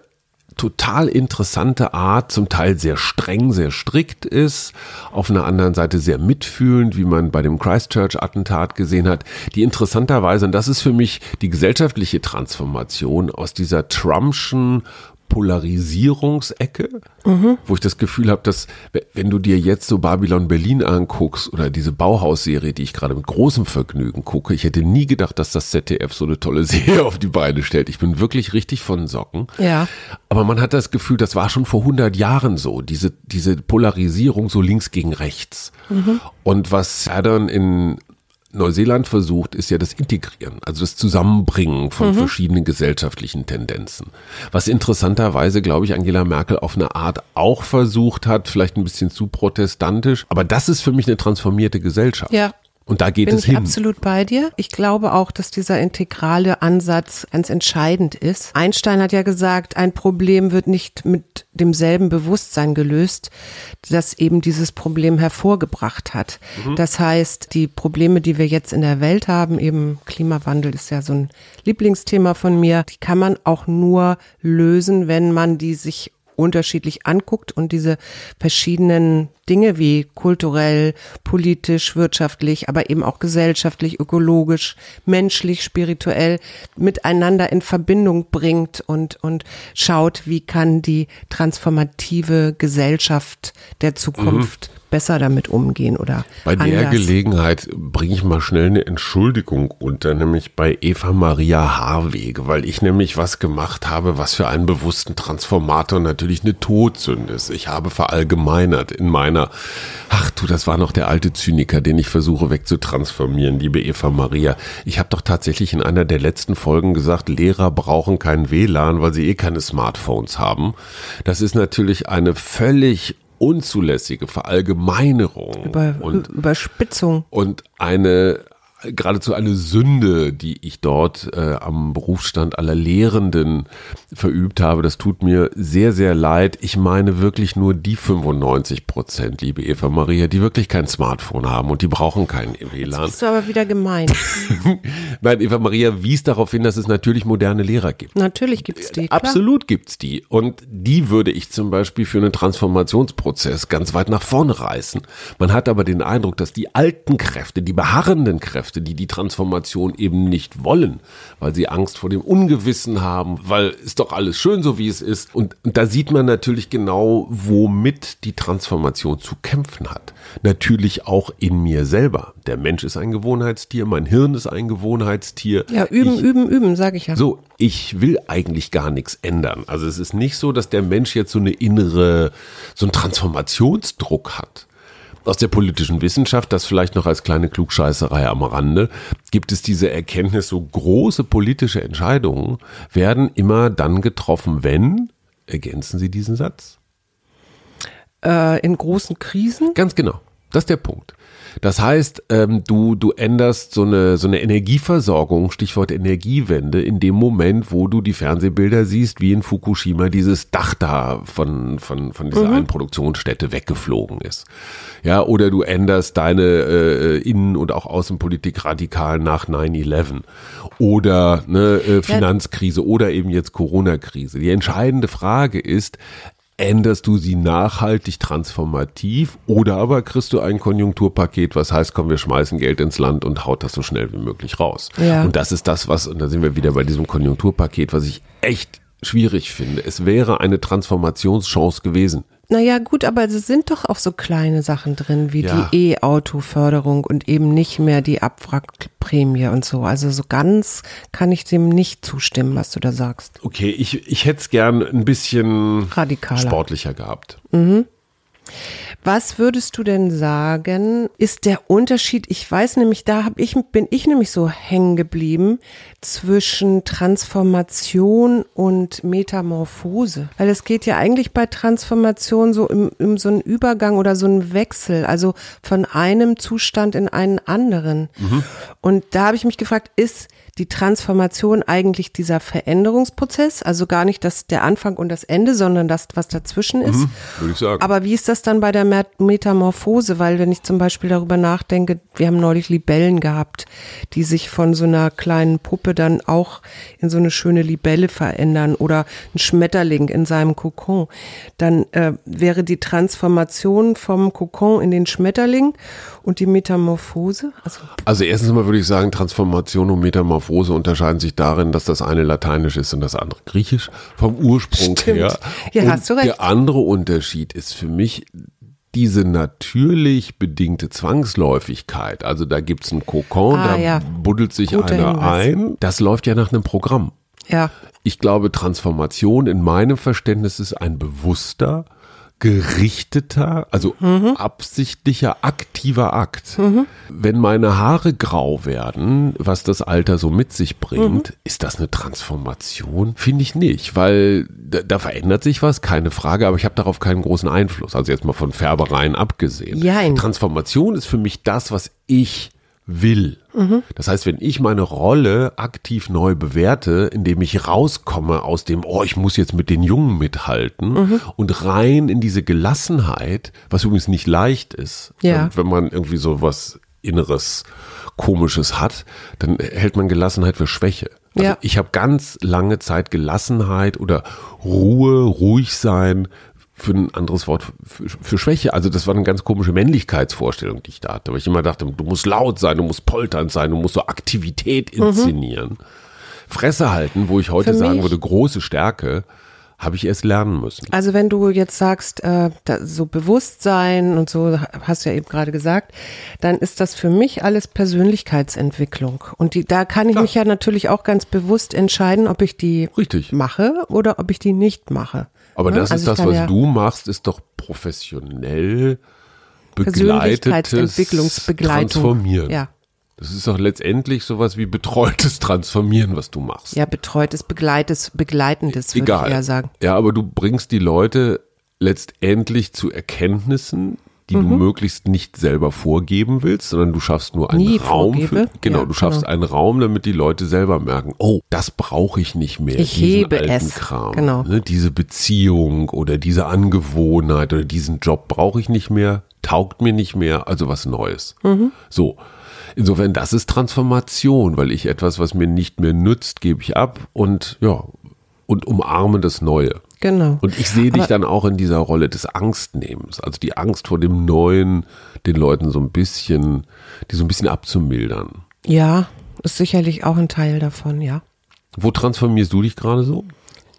Speaker 3: total interessante Art, zum Teil sehr streng, sehr strikt ist, auf einer anderen Seite sehr mitfühlend, wie man bei dem Christchurch-Attentat gesehen hat, die interessanterweise, und das ist für mich die gesellschaftliche Transformation aus dieser Trumpschen Polarisierungsecke, wo ich das Gefühl habe, dass wenn du dir jetzt so Babylon Berlin anguckst oder diese Bauhaus-Serie, die ich gerade mit großem Vergnügen gucke, ich hätte nie gedacht, dass das ZDF so eine tolle Serie auf die Beine stellt. Ich bin wirklich richtig von Socken.
Speaker 2: Ja.
Speaker 3: Aber man hat das Gefühl, das war schon vor 100 Jahren so, diese, diese Polarisierung so links gegen rechts. Und was Ardern in Neuseeland versucht, ist ja das Integrieren, also das Zusammenbringen von verschiedenen gesellschaftlichen Tendenzen. Was interessanterweise, glaube ich, Angela Merkel auf eine Art auch versucht hat, vielleicht ein bisschen zu protestantisch, aber das ist für mich eine transformierte Gesellschaft.
Speaker 2: Ja.
Speaker 3: Und da geht
Speaker 2: Bin
Speaker 3: es
Speaker 2: ich
Speaker 3: hin.
Speaker 2: absolut bei dir. Ich glaube auch, dass dieser integrale Ansatz ganz entscheidend ist. Einstein hat ja gesagt, ein Problem wird nicht mit demselben Bewusstsein gelöst, das eben dieses Problem hervorgebracht hat. Das heißt, die Probleme, die wir jetzt in der Welt haben, eben Klimawandel ist ja so ein Lieblingsthema von mir, die kann man auch nur lösen, wenn man die sich unterschiedlich anguckt und diese verschiedenen Dinge wie kulturell, politisch, wirtschaftlich, aber eben auch gesellschaftlich, ökologisch, menschlich, spirituell miteinander in Verbindung bringt und, und schaut, wie kann die transformative Gesellschaft der Zukunft besser damit umgehen oder
Speaker 3: Bei der
Speaker 2: anders.
Speaker 3: Gelegenheit bringe ich mal schnell eine Entschuldigung unter, nämlich bei Eva Maria Harwege, weil ich nämlich was gemacht habe, was für einen bewussten Transformator natürlich eine Todsünde ist. Ich habe verallgemeinert in meiner, ach du, das war noch der alte Zyniker, den ich versuche wegzutransformieren, liebe Eva Maria. Ich habe doch tatsächlich in einer der letzten Folgen gesagt, Lehrer brauchen kein WLAN, weil sie eh keine Smartphones haben. Das ist natürlich eine völlig unzulässige Verallgemeinerung
Speaker 2: Über,
Speaker 3: und
Speaker 2: Überspitzung.
Speaker 3: und eine geradezu eine Sünde, die ich dort äh, am Berufsstand aller Lehrenden verübt habe. Das tut mir sehr, sehr leid. Ich meine wirklich nur die 95 Prozent, liebe Eva Maria, die wirklich kein Smartphone haben und die brauchen keinen WLAN.
Speaker 2: Bist du aber wieder gemein.
Speaker 3: Nein, Eva Maria wies darauf hin, dass es natürlich moderne Lehrer gibt.
Speaker 2: Natürlich gibt's die. Klar.
Speaker 3: Absolut gibt's die. Und die würde ich zum Beispiel für einen Transformationsprozess ganz weit nach vorne reißen. Man hat aber den Eindruck, dass die alten Kräfte, die beharrenden Kräfte, die die Transformation eben nicht wollen, weil sie Angst vor dem Ungewissen haben, weil ist doch alles schön so, wie es ist. Und, und da sieht man natürlich genau, womit die Transformation zu kämpfen hat. Natürlich auch in mir selber. Der Mensch ist ein Gewohnheitstier, mein Hirn ist ein Gewohnheitstier.
Speaker 2: Ja, üben,
Speaker 3: ich,
Speaker 2: üben, üben, sage ich ja.
Speaker 3: So, ich will eigentlich gar nichts ändern. Also es ist nicht so, dass der Mensch jetzt so eine innere, so einen Transformationsdruck hat. Aus der politischen Wissenschaft, das vielleicht noch als kleine Klugscheißerei am Rande, gibt es diese Erkenntnis, so große politische Entscheidungen werden immer dann getroffen, wenn, ergänzen Sie diesen Satz?
Speaker 2: Äh, in großen Krisen?
Speaker 3: Ganz genau. Das ist der Punkt. Das heißt, ähm, du, du änderst so eine, so eine Energieversorgung, Stichwort Energiewende, in dem Moment, wo du die Fernsehbilder siehst, wie in Fukushima dieses Dach da von, von, von dieser
Speaker 2: Mhm.
Speaker 3: einen Produktionsstätte weggeflogen ist. Ja, oder du änderst deine äh, Innen- und auch Außenpolitik radikal nach 9-11. Oder ne, äh, Finanzkrise oder eben jetzt Corona-Krise. Die entscheidende Frage ist, Änderst du sie nachhaltig transformativ oder aber kriegst du ein Konjunkturpaket, was heißt, komm, wir schmeißen Geld ins Land und haut das so schnell wie möglich raus.
Speaker 2: Ja.
Speaker 3: Und das ist das, was, und da sind wir wieder bei diesem Konjunkturpaket, was ich echt schwierig finde. Es wäre eine Transformationschance gewesen.
Speaker 2: Naja, gut, aber es sind doch auch so kleine Sachen drin, wie
Speaker 3: Ja.
Speaker 2: die E-Auto-Förderung und eben nicht mehr die Abwrackprämie und so. Also so ganz kann ich dem nicht zustimmen, was du da sagst.
Speaker 3: Okay, ich, ich hätte es gern ein bisschen
Speaker 2: Radikaler.
Speaker 3: sportlicher gehabt.
Speaker 2: Was würdest du denn sagen, ist der Unterschied? Ich weiß nämlich, da hab ich, bin ich nämlich so hängen geblieben zwischen Transformation und Metamorphose. Weil es geht ja eigentlich bei Transformation so im, im so einen Übergang oder so einen Wechsel, also von einem Zustand in einen anderen. Und da habe ich mich gefragt, ist die Transformation eigentlich dieser Veränderungsprozess, also gar nicht das der Anfang und das Ende, sondern das, was dazwischen ist.
Speaker 3: Würde ich sagen.
Speaker 2: Aber wie ist das dann bei der Met- Metamorphose? Weil wenn ich zum Beispiel darüber nachdenke, wir haben neulich Libellen gehabt, die sich von so einer kleinen Puppe dann auch in so eine schöne Libelle verändern oder ein Schmetterling in seinem Kokon, dann äh, wäre die Transformation vom Kokon in den Schmetterling und die Metamorphose, also
Speaker 3: Also erstens mal würde ich sagen, Transformation und Metamorphose unterscheiden sich darin, dass das eine lateinisch ist und das andere griechisch vom Ursprung
Speaker 2: Stimmt.
Speaker 3: her.
Speaker 2: Ja,
Speaker 3: und
Speaker 2: hast du recht.
Speaker 3: Der andere Unterschied ist für mich diese natürlich bedingte Zwangsläufigkeit. Also da gibt's einen Kokon,
Speaker 2: Ah,
Speaker 3: da
Speaker 2: ja.
Speaker 3: buddelt sich
Speaker 2: Guter
Speaker 3: einer
Speaker 2: Hinweis.
Speaker 3: ein. Das läuft ja nach einem Programm.
Speaker 2: ja,
Speaker 3: Ich glaube, Transformation in meinem Verständnis ist ein bewusster, gerichteter, also
Speaker 2: Mhm.
Speaker 3: absichtlicher, aktiver Akt. Wenn meine Haare grau werden, was das Alter so mit sich bringt,
Speaker 2: Mhm.
Speaker 3: ist das eine Transformation? Finde ich nicht, weil da, da verändert sich was, keine Frage, aber ich habe darauf keinen großen Einfluss. Also jetzt mal von Färbereien abgesehen.
Speaker 2: Jein.
Speaker 3: Transformation ist für mich das, was ich will.
Speaker 2: Mhm.
Speaker 3: Das heißt, wenn ich meine Rolle aktiv neu bewerte, indem ich rauskomme aus dem, oh, ich muss jetzt mit den Jungen mithalten
Speaker 2: Mhm.
Speaker 3: und rein in diese Gelassenheit, was übrigens nicht leicht ist,
Speaker 2: Ja.
Speaker 3: wenn, man irgendwie so was Inneres, Komisches hat, dann hält man Gelassenheit für Schwäche. Also
Speaker 2: Ja.
Speaker 3: ich habe ganz lange Zeit Gelassenheit oder Ruhe, ruhig sein für ein anderes Wort für, für Schwäche. Also das war eine ganz komische Männlichkeitsvorstellung, die ich da hatte. Weil ich immer dachte, du musst laut sein, du musst polternd sein, du musst so Aktivität inszenieren. Fresse halten, wo ich heute
Speaker 2: Mhm. Für
Speaker 3: sagen würde, große Stärke, habe ich erst lernen müssen.
Speaker 2: Also wenn du jetzt sagst, äh, so Bewusstsein und so, hast du ja eben gerade gesagt, dann ist das für mich alles Persönlichkeitsentwicklung. Und die, da kann ich mich ja natürlich auch ganz bewusst entscheiden, ob ich die
Speaker 3: Richtig.
Speaker 2: mache oder ob ich die nicht mache.
Speaker 3: Aber
Speaker 2: Ne?
Speaker 3: das
Speaker 2: Also
Speaker 3: ist
Speaker 2: ich
Speaker 3: das, was
Speaker 2: ja
Speaker 3: du machst, ist doch professionell begleitetes. Transformieren.
Speaker 2: Ja.
Speaker 3: Das ist doch letztendlich sowas wie betreutes Transformieren, was du machst.
Speaker 2: Ja, betreutes, begleites, begleitendes, würde ich eher sagen.
Speaker 3: Ja, aber du bringst die Leute letztendlich zu Erkenntnissen, die du möglichst nicht selber vorgeben willst, sondern du schaffst nur einen
Speaker 2: Nie
Speaker 3: Raum für,
Speaker 2: vorgebe.
Speaker 3: genau,
Speaker 2: Ja,
Speaker 3: du schaffst
Speaker 2: genau.
Speaker 3: einen Raum, damit die Leute selber merken, oh, das brauche ich nicht mehr.
Speaker 2: Ich hebe es.
Speaker 3: Kram,
Speaker 2: Genau.
Speaker 3: ne, diese Beziehung oder diese Angewohnheit oder diesen Job brauche ich nicht mehr, taugt mir nicht mehr, also was Neues.
Speaker 2: Mhm.
Speaker 3: So. Insofern, das ist Transformation, weil ich etwas, was mir nicht mehr nützt, gebe ich ab und ja, und umarme das Neue.
Speaker 2: Genau.
Speaker 3: Und ich sehe dich dann auch in dieser Rolle des Angstnehmens, also die Angst vor dem Neuen, den Leuten so ein bisschen, die so ein bisschen abzumildern.
Speaker 2: Ja, ist sicherlich auch ein Teil davon, ja.
Speaker 3: Wo transformierst du dich gerade so?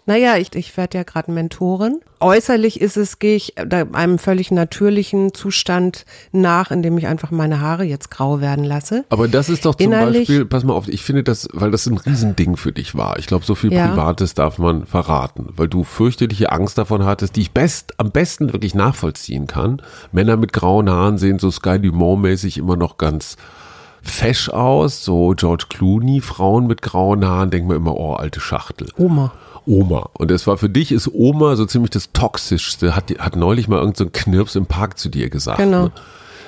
Speaker 2: Naja, ich, ich werde ja gerade Mentorin. Äußerlich ist es, gehe ich da einem völlig natürlichen Zustand nach, indem ich einfach meine Haare jetzt grau werden lasse.
Speaker 3: Aber das ist doch zum
Speaker 2: Innerlich-
Speaker 3: Beispiel, pass mal auf, ich finde das, weil das ein Riesending für dich war. Ich glaube, so viel
Speaker 2: Ja.
Speaker 3: Privates darf man verraten, weil du fürchterliche Angst davon hattest, die ich best, am besten wirklich nachvollziehen kann. Männer mit grauen Haaren sehen so Sky Dumont-mäßig immer noch ganz fesch aus, so George Clooney. Frauen mit grauen Haaren denken wir immer, oh, alte Schachtel.
Speaker 2: Oma.
Speaker 3: Oma. Und es war für dich ist Oma so ziemlich das Toxischste. Hat, hat neulich mal irgendein so ein Knirps im Park zu dir gesagt.
Speaker 2: Genau.
Speaker 3: Ne?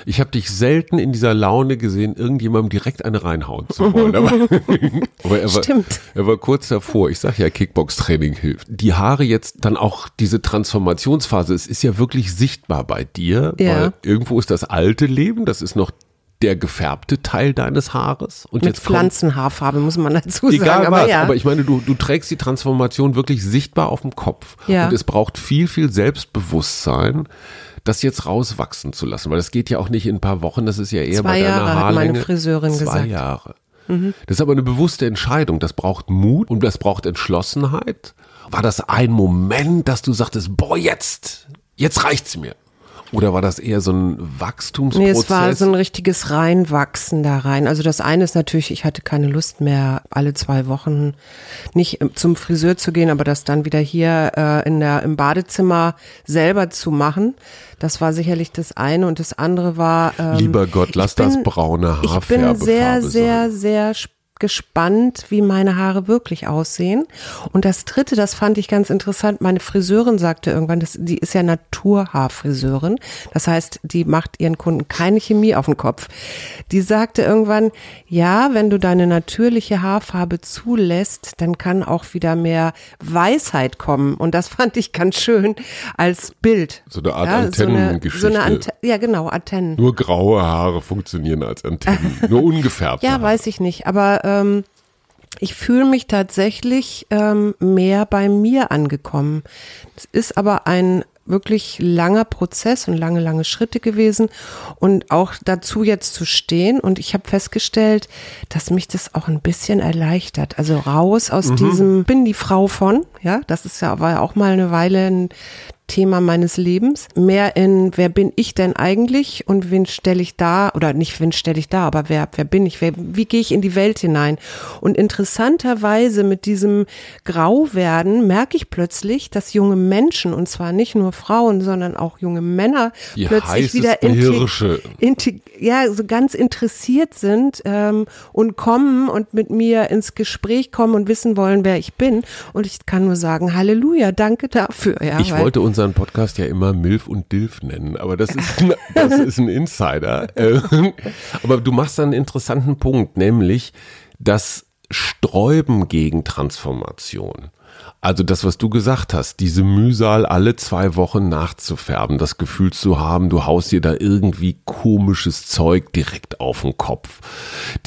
Speaker 3: Ich habe dich selten in dieser Laune gesehen, irgendjemandem direkt eine reinhauen zu wollen. Aber, aber er, war,
Speaker 2: Stimmt.
Speaker 3: er war kurz davor. Ich sag ja, Kickbox-Training hilft. Die Haare jetzt dann auch diese Transformationsphase, es ist ja wirklich sichtbar bei dir,
Speaker 2: Ja.
Speaker 3: weil irgendwo ist das alte Leben, das ist noch der gefärbte Teil deines Haares. Und
Speaker 2: Mit
Speaker 3: jetzt
Speaker 2: Pflanzenhaarfarbe, muss man dazu sagen.
Speaker 3: Egal
Speaker 2: aber
Speaker 3: was,
Speaker 2: ja.
Speaker 3: aber ich meine, du, du trägst die Transformation wirklich sichtbar auf dem Kopf.
Speaker 2: Ja.
Speaker 3: Und es braucht viel, viel Selbstbewusstsein, das jetzt rauswachsen zu lassen. Weil das geht ja auch nicht in ein paar Wochen, das ist ja eher
Speaker 2: Zwei
Speaker 3: bei deiner
Speaker 2: Jahre hat meine
Speaker 3: Haarlänge.
Speaker 2: Friseurin
Speaker 3: Zwei
Speaker 2: gesagt. Mhm.
Speaker 3: Jahre. Das ist aber eine bewusste Entscheidung. Das braucht Mut und das braucht Entschlossenheit. War das ein Moment, dass du sagtest, boah, jetzt, jetzt reicht's mir? Oder war das eher so ein Wachstumsprozess?
Speaker 2: Nee, es war so ein richtiges Reinwachsen da rein. Also das eine ist natürlich, ich hatte keine Lust mehr, alle zwei Wochen nicht zum Friseur zu gehen, aber das dann wieder hier äh, in der, im Badezimmer selber zu machen. Das war sicherlich das eine. Und das andere war. Ähm,
Speaker 3: Lieber Gott, lass
Speaker 2: ich bin-
Speaker 3: das braune
Speaker 2: Ich
Speaker 3: Haarfärbefarbe
Speaker 2: bin sehr,
Speaker 3: sein.
Speaker 2: sehr, sehr sp- gespannt, wie meine Haare wirklich aussehen. Und das dritte, das fand ich ganz interessant. Meine Friseurin sagte irgendwann, das, die ist ja Naturhaarfriseurin. Das heißt, die macht ihren Kunden keine Chemie auf den Kopf. Die sagte irgendwann, ja, wenn du deine natürliche Haarfarbe zulässt, dann kann auch wieder mehr Weisheit kommen. Und das fand ich ganz schön als Bild.
Speaker 3: So eine Art
Speaker 2: ja,
Speaker 3: Antennengeschichte.
Speaker 2: So eine, so eine Ante ja, genau, Antennen.
Speaker 3: Nur graue Haare funktionieren als Antennen. Nur ungefärbte.
Speaker 2: Ja,
Speaker 3: Haare.
Speaker 2: weiß ich nicht. Aber ähm, ich fühle mich tatsächlich ähm, mehr bei mir angekommen. Es ist aber ein wirklich langer Prozess und lange, lange Schritte gewesen und auch dazu jetzt zu stehen. Und ich habe festgestellt, dass mich das auch ein bisschen erleichtert. Also raus aus diesem, bin die Frau von, ja, das ist ja, war ja auch mal eine Weile ein Thema meines Lebens. Mehr in, wer bin ich denn eigentlich und wen stelle ich da, oder nicht wen stelle ich da, aber wer, wer bin ich, wer, wie gehe ich in die Welt hinein? Und interessanterweise mit diesem Grauwerden merke ich plötzlich, dass junge Menschen, und zwar nicht nur Frauen, sondern auch junge Männer,
Speaker 3: Die
Speaker 2: plötzlich wieder
Speaker 3: heißesten
Speaker 2: inte-
Speaker 3: Hirsche.
Speaker 2: inte- ja, so ganz interessiert sind ähm, und kommen und mit mir ins Gespräch kommen und wissen wollen, wer ich bin. Und ich kann nur sagen, Halleluja, danke dafür. Ja,
Speaker 3: Ich wollte unseren Podcast ja immer Milf und Dilf nennen, aber das ist, ein- das ist ein Insider. Äh, Aber du machst einen interessanten Punkt, nämlich das Sträuben gegen Transformation. Also das, was du gesagt hast, diese Mühsal alle zwei Wochen nachzufärben, das Gefühl zu haben, du haust dir da irgendwie komisches Zeug direkt auf den Kopf.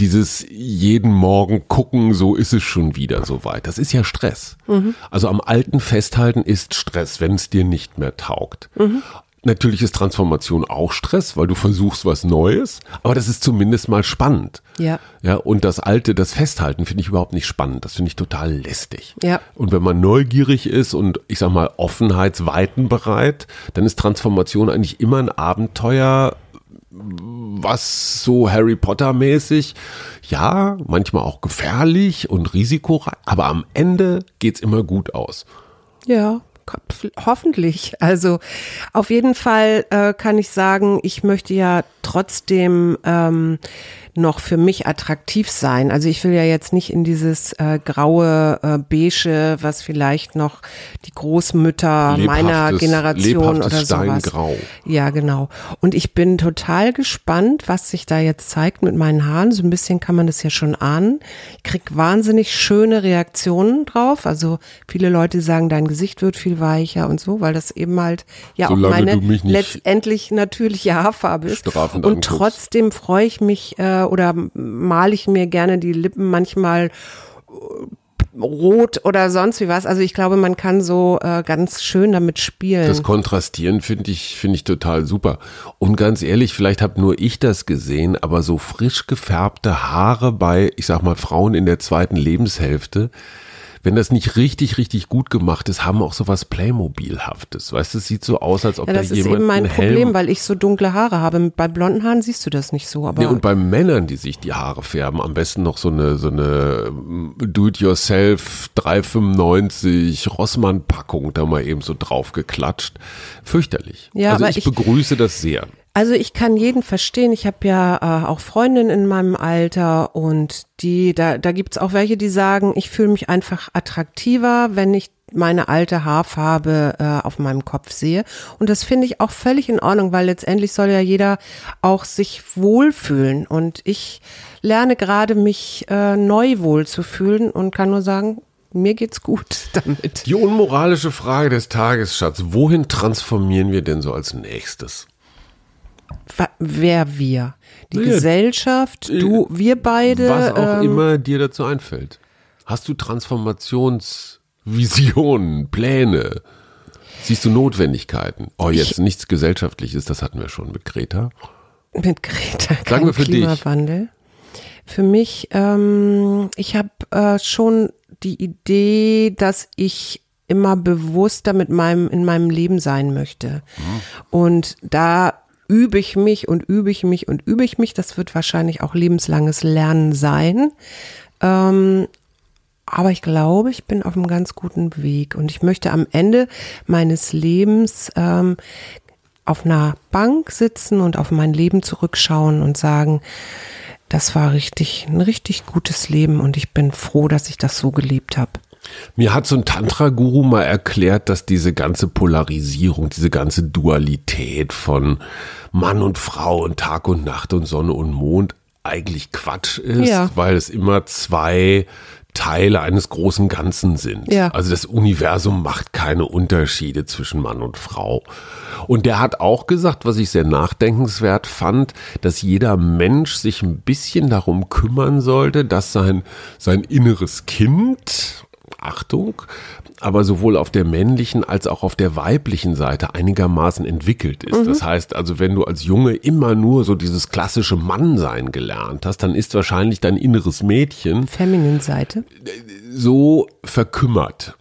Speaker 3: Dieses jeden Morgen gucken, so ist es schon wieder soweit. Das ist ja Stress. Also am Alten festhalten ist Stress, wenn es dir nicht mehr taugt. Natürlich ist Transformation auch Stress, weil du versuchst was Neues, aber das ist zumindest mal spannend.
Speaker 2: Ja.
Speaker 3: Ja, und das Alte, das Festhalten finde ich überhaupt nicht spannend. Das finde ich total lästig.
Speaker 2: Ja.
Speaker 3: Und wenn man neugierig ist und ich sag mal offenheitsweitenbereit, dann ist Transformation eigentlich immer ein Abenteuer, was so Harry Potter mäßig, ja, manchmal auch gefährlich und risikoreich, aber am Ende geht's immer gut aus.
Speaker 2: Ja, hoffentlich. Also auf jeden Fall äh, kann ich sagen, ich möchte ja trotzdem ähm, noch für mich attraktiv sein. Also ich will ja jetzt nicht in dieses äh, graue äh, Beige, was vielleicht noch die Großmütter meiner Generation oder sowas.
Speaker 3: Steingrau.
Speaker 2: Ja, genau. Und ich bin total gespannt, was sich da jetzt zeigt mit meinen Haaren. So ein bisschen kann man das ja schon ahnen. Ich krieg wahnsinnig schöne Reaktionen drauf. Also viele Leute sagen, dein Gesicht wird viel weicher und so, weil das eben halt ja
Speaker 3: Solange
Speaker 2: auch meine letztendlich natürliche Haarfarbe ist.
Speaker 3: strafend
Speaker 2: Und
Speaker 3: anguckst.
Speaker 2: trotzdem freue ich mich äh, oder male ich mir gerne die Lippen manchmal äh, rot oder sonst wie was. Also ich glaube, man kann so äh, ganz schön damit spielen.
Speaker 3: Das Kontrastieren finde ich, finde ich total super. Und ganz ehrlich, vielleicht habe nur ich das gesehen, aber so frisch gefärbte Haare bei, ich sag mal, Frauen in der zweiten Lebenshälfte, wenn das nicht richtig, richtig gut gemacht ist, haben auch so was Playmobilhaftes. Weißt du, es sieht so aus, als ob
Speaker 2: ja,
Speaker 3: da
Speaker 2: das ist
Speaker 3: jemand
Speaker 2: eben mein
Speaker 3: Helm
Speaker 2: Problem, weil ich so dunkle Haare habe. Bei blonden Haaren siehst du das nicht so. Aber
Speaker 3: Nee, und bei Männern, die sich die Haare färben, am besten noch so eine, so eine mm, Do-it-yourself 395 Rossmann-Packung da mal eben so drauf geklatscht. Fürchterlich.
Speaker 2: Ja,
Speaker 3: also
Speaker 2: aber
Speaker 3: ich,
Speaker 2: ich-
Speaker 3: begrüße das sehr.
Speaker 2: Also ich kann jeden verstehen. Ich habe ja äh, auch Freundinnen in meinem Alter und die, da, da gibt's auch welche, die sagen, ich fühle mich einfach attraktiver, wenn ich meine alte Haarfarbe äh, auf meinem Kopf sehe. Und das finde ich auch völlig in Ordnung, weil letztendlich soll ja jeder auch sich wohlfühlen. Und ich lerne gerade, mich äh, neu wohlzufühlen und kann nur sagen, mir geht's gut damit.
Speaker 3: Die unmoralische Frage des Tages, Schatz. Wohin transformieren wir denn so als nächstes?
Speaker 2: Wer wir? Die
Speaker 3: Naja,
Speaker 2: Gesellschaft, du, wir beide.
Speaker 3: Was auch
Speaker 2: ähm,
Speaker 3: immer dir dazu einfällt. Hast du Transformationsvisionen, Pläne? Siehst du Notwendigkeiten? Oh, jetzt nichts Gesellschaftliches, das hatten wir schon mit Greta.
Speaker 2: Mit Greta,
Speaker 3: Sagen wir für dich.
Speaker 2: Klimawandel. Für mich, ähm, ich habe äh, schon die Idee, dass ich immer bewusster mit meinem in meinem Leben sein möchte. Und da übe ich mich und übe ich mich und übe ich mich. Das wird wahrscheinlich auch lebenslanges Lernen sein. Ähm, aber ich glaube, ich bin auf einem ganz guten Weg und ich möchte am Ende meines Lebens ähm, auf einer Bank sitzen und auf mein Leben zurückschauen und sagen, das war richtig, ein richtig gutes Leben und ich bin froh, dass ich das so gelebt habe.
Speaker 3: Mir hat so ein Tantra-Guru mal erklärt, dass diese ganze Polarisierung, diese ganze Dualität von Mann und Frau und Tag und Nacht und Sonne und Mond eigentlich Quatsch ist,
Speaker 2: Ja.
Speaker 3: weil es immer zwei Teile eines großen Ganzen sind.
Speaker 2: Ja.
Speaker 3: Also das Universum macht keine Unterschiede zwischen Mann und Frau. Und der hat auch gesagt, was ich sehr nachdenkenswert fand, dass jeder Mensch sich ein bisschen darum kümmern sollte, dass sein, sein inneres Kind, Achtung, aber sowohl auf der männlichen als auch auf der weiblichen Seite einigermaßen entwickelt ist. Das heißt also, wenn du als Junge immer nur so dieses klassische Mannsein gelernt hast, dann ist wahrscheinlich dein inneres Mädchen
Speaker 2: Feminine-Seite.
Speaker 3: so verkümmert.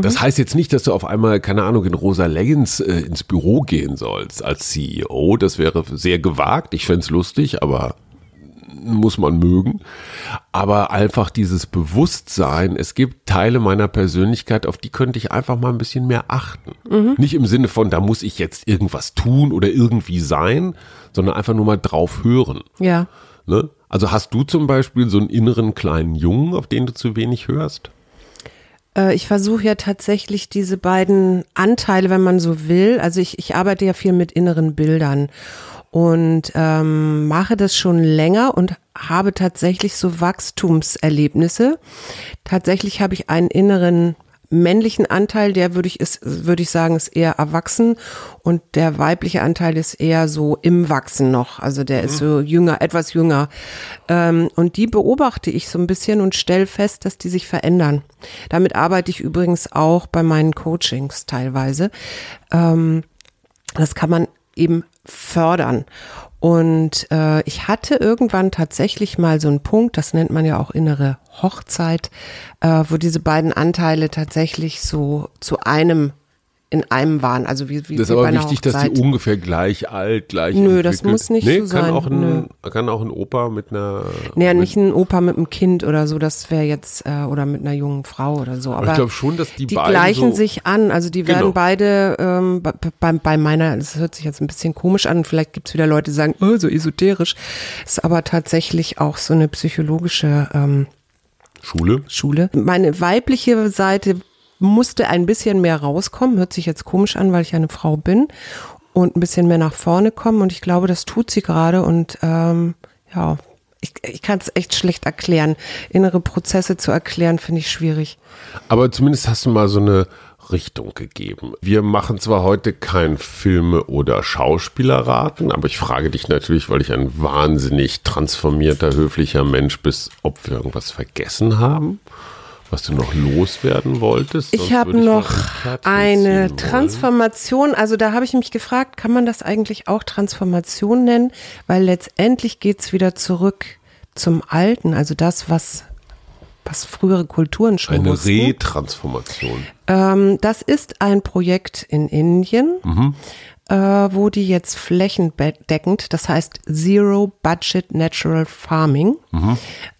Speaker 3: Das heißt jetzt nicht, dass du auf einmal, keine Ahnung, in rosa Leggings äh, ins Büro gehen sollst als CEO. Das wäre sehr gewagt. Ich fänd's lustig, aber muss man mögen. Aber einfach dieses Bewusstsein, es gibt Teile meiner Persönlichkeit, auf die könnte ich einfach mal ein bisschen mehr achten. Nicht im Sinne von, da muss ich jetzt irgendwas tun oder irgendwie sein, sondern einfach nur mal drauf hören.
Speaker 2: Ja.
Speaker 3: Ne? Also hast du zum Beispiel so einen inneren kleinen Jungen, auf den du zu wenig hörst?
Speaker 2: Äh, Ich versuche ja tatsächlich diese beiden Anteile, wenn man so will. Also ich, ich arbeite ja viel mit inneren Bildern und ähm, mache das schon länger und habe tatsächlich so Wachstumserlebnisse. Tatsächlich habe ich einen inneren männlichen Anteil, der würde ich ist, würde ich sagen, ist eher erwachsen und der weibliche Anteil ist eher so im Wachsen noch. Also der ist so jünger, etwas jünger. Ähm, und die beobachte ich so ein bisschen und stelle fest, dass die sich verändern. Damit arbeite ich übrigens auch bei meinen Coachings teilweise. Ähm, das kann man eben fördern. Und äh, ich hatte irgendwann tatsächlich mal so einen Punkt, das nennt man ja auch innere Hochzeit, äh, wo diese beiden Anteile tatsächlich so zu einem in einem waren. Also wie, wie
Speaker 3: Das ist
Speaker 2: wie
Speaker 3: aber wichtig, dass
Speaker 2: Hochzeit.
Speaker 3: die ungefähr gleich alt, gleich
Speaker 2: Nö, das
Speaker 3: entwickelt.
Speaker 2: muss nicht
Speaker 3: nee,
Speaker 2: so
Speaker 3: kann
Speaker 2: sein,
Speaker 3: Auch ein,
Speaker 2: nö.
Speaker 3: Kann auch ein Opa mit einer...
Speaker 2: Naja, nicht ein Opa mit einem Kind oder so, das wäre jetzt, äh, oder mit einer jungen Frau oder so. Aber
Speaker 3: ich glaube schon, dass die,
Speaker 2: die
Speaker 3: beiden
Speaker 2: gleichen
Speaker 3: so,
Speaker 2: sich an. Also die werden
Speaker 3: Genau.
Speaker 2: beide ähm, bei, bei, meiner, das hört sich jetzt ein bisschen komisch an, vielleicht gibt es wieder Leute, die sagen, oh, so esoterisch. Ist aber tatsächlich auch so eine psychologische ähm,
Speaker 3: Schule.
Speaker 2: Schule. Meine weibliche Seite musste ein bisschen mehr rauskommen, hört sich jetzt komisch an, weil ich eine Frau bin und ein bisschen mehr nach vorne kommen und ich glaube, das tut sie gerade und ähm, ja, ich, ich kann es echt schlecht erklären. Innere Prozesse zu erklären, finde ich schwierig.
Speaker 3: Aber zumindest hast du mal so eine Richtung gegeben. Wir machen zwar heute kein Filme- oder Schauspielerraten, aber ich frage dich natürlich, weil ich ein wahnsinnig transformierter, höflicher Mensch bist, ob wir irgendwas vergessen haben, was du noch loswerden wolltest.
Speaker 2: Ich habe noch eine
Speaker 3: wollen.
Speaker 2: Transformation, also da habe ich mich gefragt, kann man das eigentlich auch Transformation nennen? Weil letztendlich geht's wieder zurück zum Alten, also das, was, was frühere Kulturen schon
Speaker 3: Eine
Speaker 2: wussten.
Speaker 3: Retransformation.
Speaker 2: Ähm, das ist ein Projekt in Indien, äh, wo die jetzt flächendeckend, das heißt Zero Budget Natural Farming,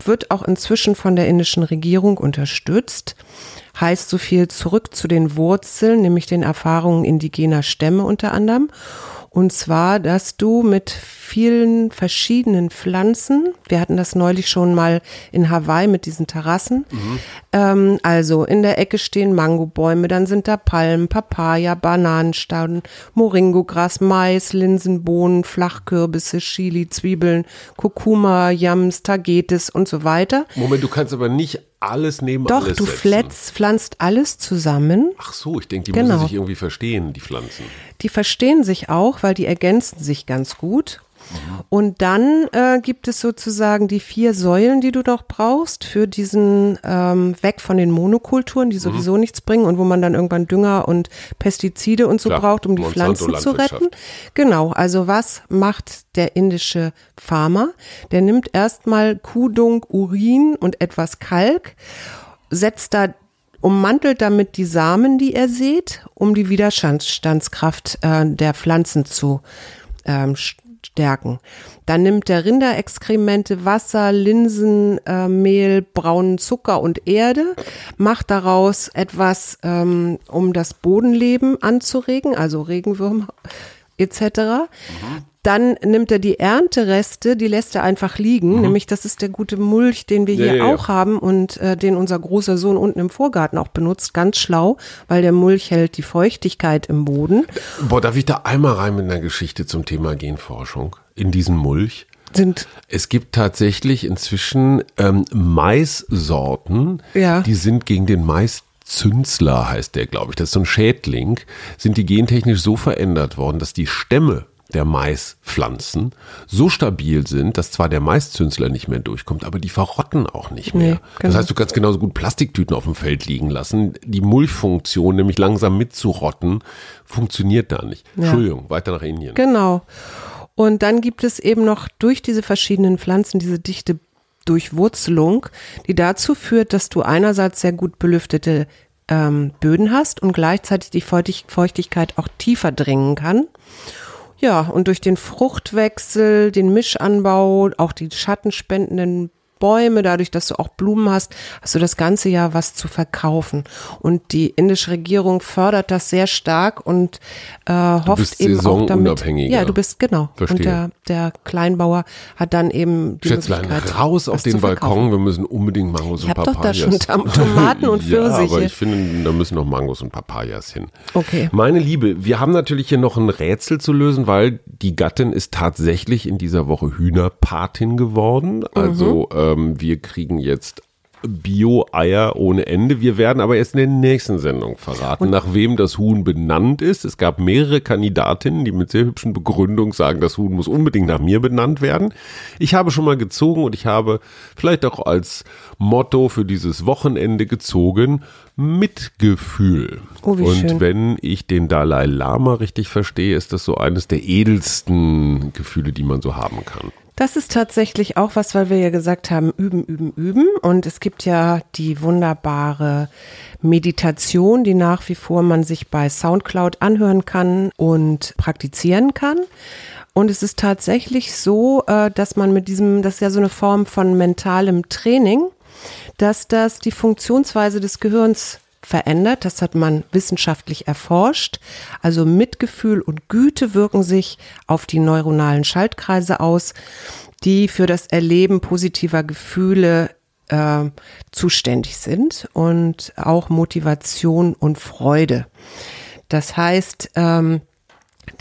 Speaker 2: wird auch inzwischen von der indischen Regierung unterstützt. Heißt so viel zurück zu den Wurzeln, nämlich den Erfahrungen indigener Stämme unter anderem. Und zwar, dass du mit vielen verschiedenen Pflanzen, wir hatten das neulich schon mal in Hawaii mit diesen Terrassen, ähm, also in der Ecke stehen Mangobäume, dann sind da Palmen, Papaya, Bananenstauden, Moringogras, Mais, Linsen, Bohnen, Flachkürbisse, Chili, Zwiebeln, Kurkuma, Yams, Tagetes und so weiter.
Speaker 3: Moment, du kannst aber nicht alles neben
Speaker 2: Doch,
Speaker 3: alles
Speaker 2: du pflanzt, pflanzt alles zusammen.
Speaker 3: Ach so, ich denke, die
Speaker 2: Genau.
Speaker 3: müssen sich irgendwie verstehen, die Pflanzen.
Speaker 2: Die verstehen sich auch, weil die ergänzen sich ganz gut. Und dann äh, gibt es sozusagen die vier Säulen, die du noch brauchst für diesen ähm, weg von den Monokulturen, die sowieso nichts bringen und wo man dann irgendwann Dünger und Pestizide und so
Speaker 3: Klar,
Speaker 2: braucht, um die Pflanzen zu retten. Genau, also was macht der indische Farmer? Der nimmt erstmal Kuhdung, Urin und etwas Kalk, setzt da ummantelt damit die Samen, die er sät, um die Widerstandskraft äh, der Pflanzen zu ähm, stärken. Dann nimmt er Rinderexkremente, Wasser, Linsen, äh, Mehl, braunen Zucker und Erde, macht daraus etwas, ähm, um das Bodenleben anzuregen, also Regenwürmer etc. Dann nimmt er die Erntereste, die lässt er einfach liegen, nämlich das ist der gute Mulch, den wir
Speaker 3: Ja,
Speaker 2: hier
Speaker 3: ja, ja.
Speaker 2: auch haben und äh, den unser großer Sohn unten im Vorgarten auch benutzt, ganz schlau, weil der Mulch hält die Feuchtigkeit im Boden.
Speaker 3: Boah, darf ich da einmal rein mit einer Geschichte zum Thema Genforschung? In diesen Mulch?
Speaker 2: Sind
Speaker 3: Es gibt tatsächlich inzwischen ähm, Maissorten,
Speaker 2: Ja.
Speaker 3: die sind gegen den Maiszünsler, heißt der, glaube ich. Das ist so ein Schädling. Sind die gentechnisch so verändert worden, dass die Stämme der Maispflanzen so stabil sind, dass zwar der Maiszünsler nicht mehr durchkommt, aber die verrotten auch nicht mehr.
Speaker 2: Nee,
Speaker 3: Das
Speaker 2: genau.
Speaker 3: heißt, du kannst genauso gut Plastiktüten auf dem Feld liegen lassen. Die Mulchfunktion, nämlich langsam mitzurotten, funktioniert da nicht. Entschuldigung, weiter nach Indien.
Speaker 2: Genau. Und dann gibt es eben noch durch diese verschiedenen Pflanzen diese dichte Durchwurzelung, die dazu führt, dass du einerseits sehr gut belüftete ähm, Böden hast und gleichzeitig die Feuchtig Feuchtigkeit auch tiefer dringen kann. Ja, und durch den Fruchtwechsel, den Mischanbau, auch die schattenspendenden Bäume, dadurch, dass du auch Blumen hast, hast du das ganze Jahr was zu verkaufen. Und die indische Regierung fördert das sehr stark und äh, hofft eben auch damit. Ja, du bist genau.
Speaker 3: Verstehe.
Speaker 2: Und der, der Kleinbauer hat dann eben die
Speaker 3: Schätzlein,
Speaker 2: Möglichkeit,
Speaker 3: raus auf den. Balkon, wir müssen unbedingt Mangos
Speaker 2: Ich
Speaker 3: und
Speaker 2: hab doch
Speaker 3: Papayas.
Speaker 2: da schon Tomaten und
Speaker 3: Ja,
Speaker 2: Pfirsiche.
Speaker 3: aber ich finde, da müssen noch Mangos und Papayas hin.
Speaker 2: Okay.
Speaker 3: Meine Liebe, wir haben natürlich hier noch ein Rätsel zu lösen, weil die Gattin ist tatsächlich in dieser Woche Hühnerpatin geworden. Also
Speaker 2: Mhm.
Speaker 3: Ähm, wir kriegen jetzt Bio-Eier ohne Ende. Wir werden aber erst in der nächsten Sendung verraten, nach wem das Huhn benannt ist. Es gab mehrere Kandidatinnen, die mit sehr hübschen Begründungen sagen, das Huhn muss unbedingt nach mir benannt werden. Ich habe schon mal gezogen und ich habe vielleicht auch als Motto für dieses Wochenende gezogen, Mitgefühl.
Speaker 2: Oh,
Speaker 3: Und
Speaker 2: schön.
Speaker 3: wenn ich den Dalai Lama richtig verstehe, ist das so eines der edelsten Gefühle, die man so haben kann.
Speaker 2: Das ist tatsächlich auch was, weil wir ja gesagt haben, üben, üben, üben. Und es gibt ja die wunderbare Meditation, die nach wie vor man sich bei SoundCloud anhören kann und praktizieren kann. Und es ist tatsächlich so, äh, dass man mit diesem, das ist ja so eine Form von mentalem Training, dass das die Funktionsweise des Gehirns verändert. Das hat man wissenschaftlich erforscht. Also Mitgefühl und Güte wirken sich auf die neuronalen Schaltkreise aus, die für das Erleben positiver Gefühle äh, zuständig sind und auch Motivation und Freude. Das heißt, ähm,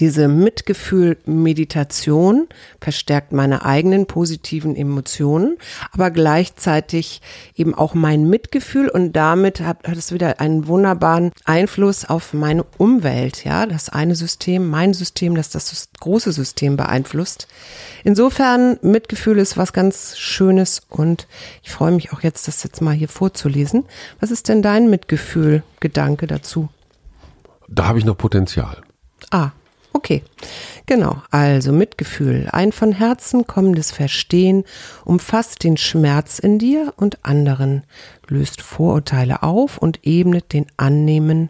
Speaker 2: diese Mitgefühl-Meditation verstärkt meine eigenen positiven Emotionen, aber gleichzeitig eben auch mein Mitgefühl und damit hat, hat es wieder einen wunderbaren Einfluss auf meine Umwelt. Ja, das eine System, mein System, das das große System beeinflusst. Insofern Mitgefühl ist was ganz Schönes und ich freue mich auch jetzt, das jetzt mal hier vorzulesen. Was ist denn dein Mitgefühl-Gedanke dazu?
Speaker 3: Da habe ich noch Potenzial.
Speaker 2: Ah, okay. Genau. Also Mitgefühl. Ein von Herzen kommendes Verstehen umfasst den Schmerz in dir und anderen, löst Vorurteile auf und ebnet den Annehmen,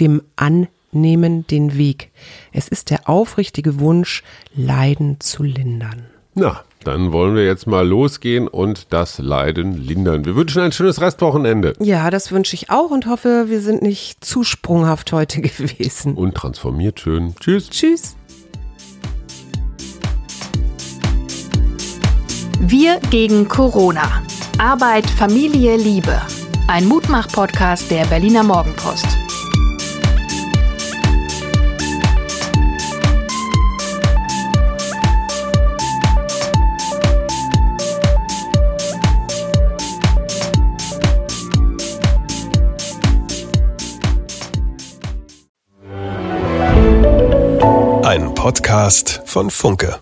Speaker 2: dem Annehmen den Weg. Es ist der aufrichtige Wunsch, Leiden zu lindern.
Speaker 3: Na, dann wollen wir jetzt mal losgehen und das Leiden lindern. Wir wünschen ein schönes Restwochenende.
Speaker 2: Ja, das wünsche ich auch und hoffe, wir sind nicht zu sprunghaft heute gewesen.
Speaker 3: Und transformiert schön. Tschüss.
Speaker 2: Tschüss.
Speaker 1: Wir gegen Corona. Arbeit, Familie, Liebe. Ein Mutmach-Podcast der Berliner Morgenpost.
Speaker 4: Podcast von Funke.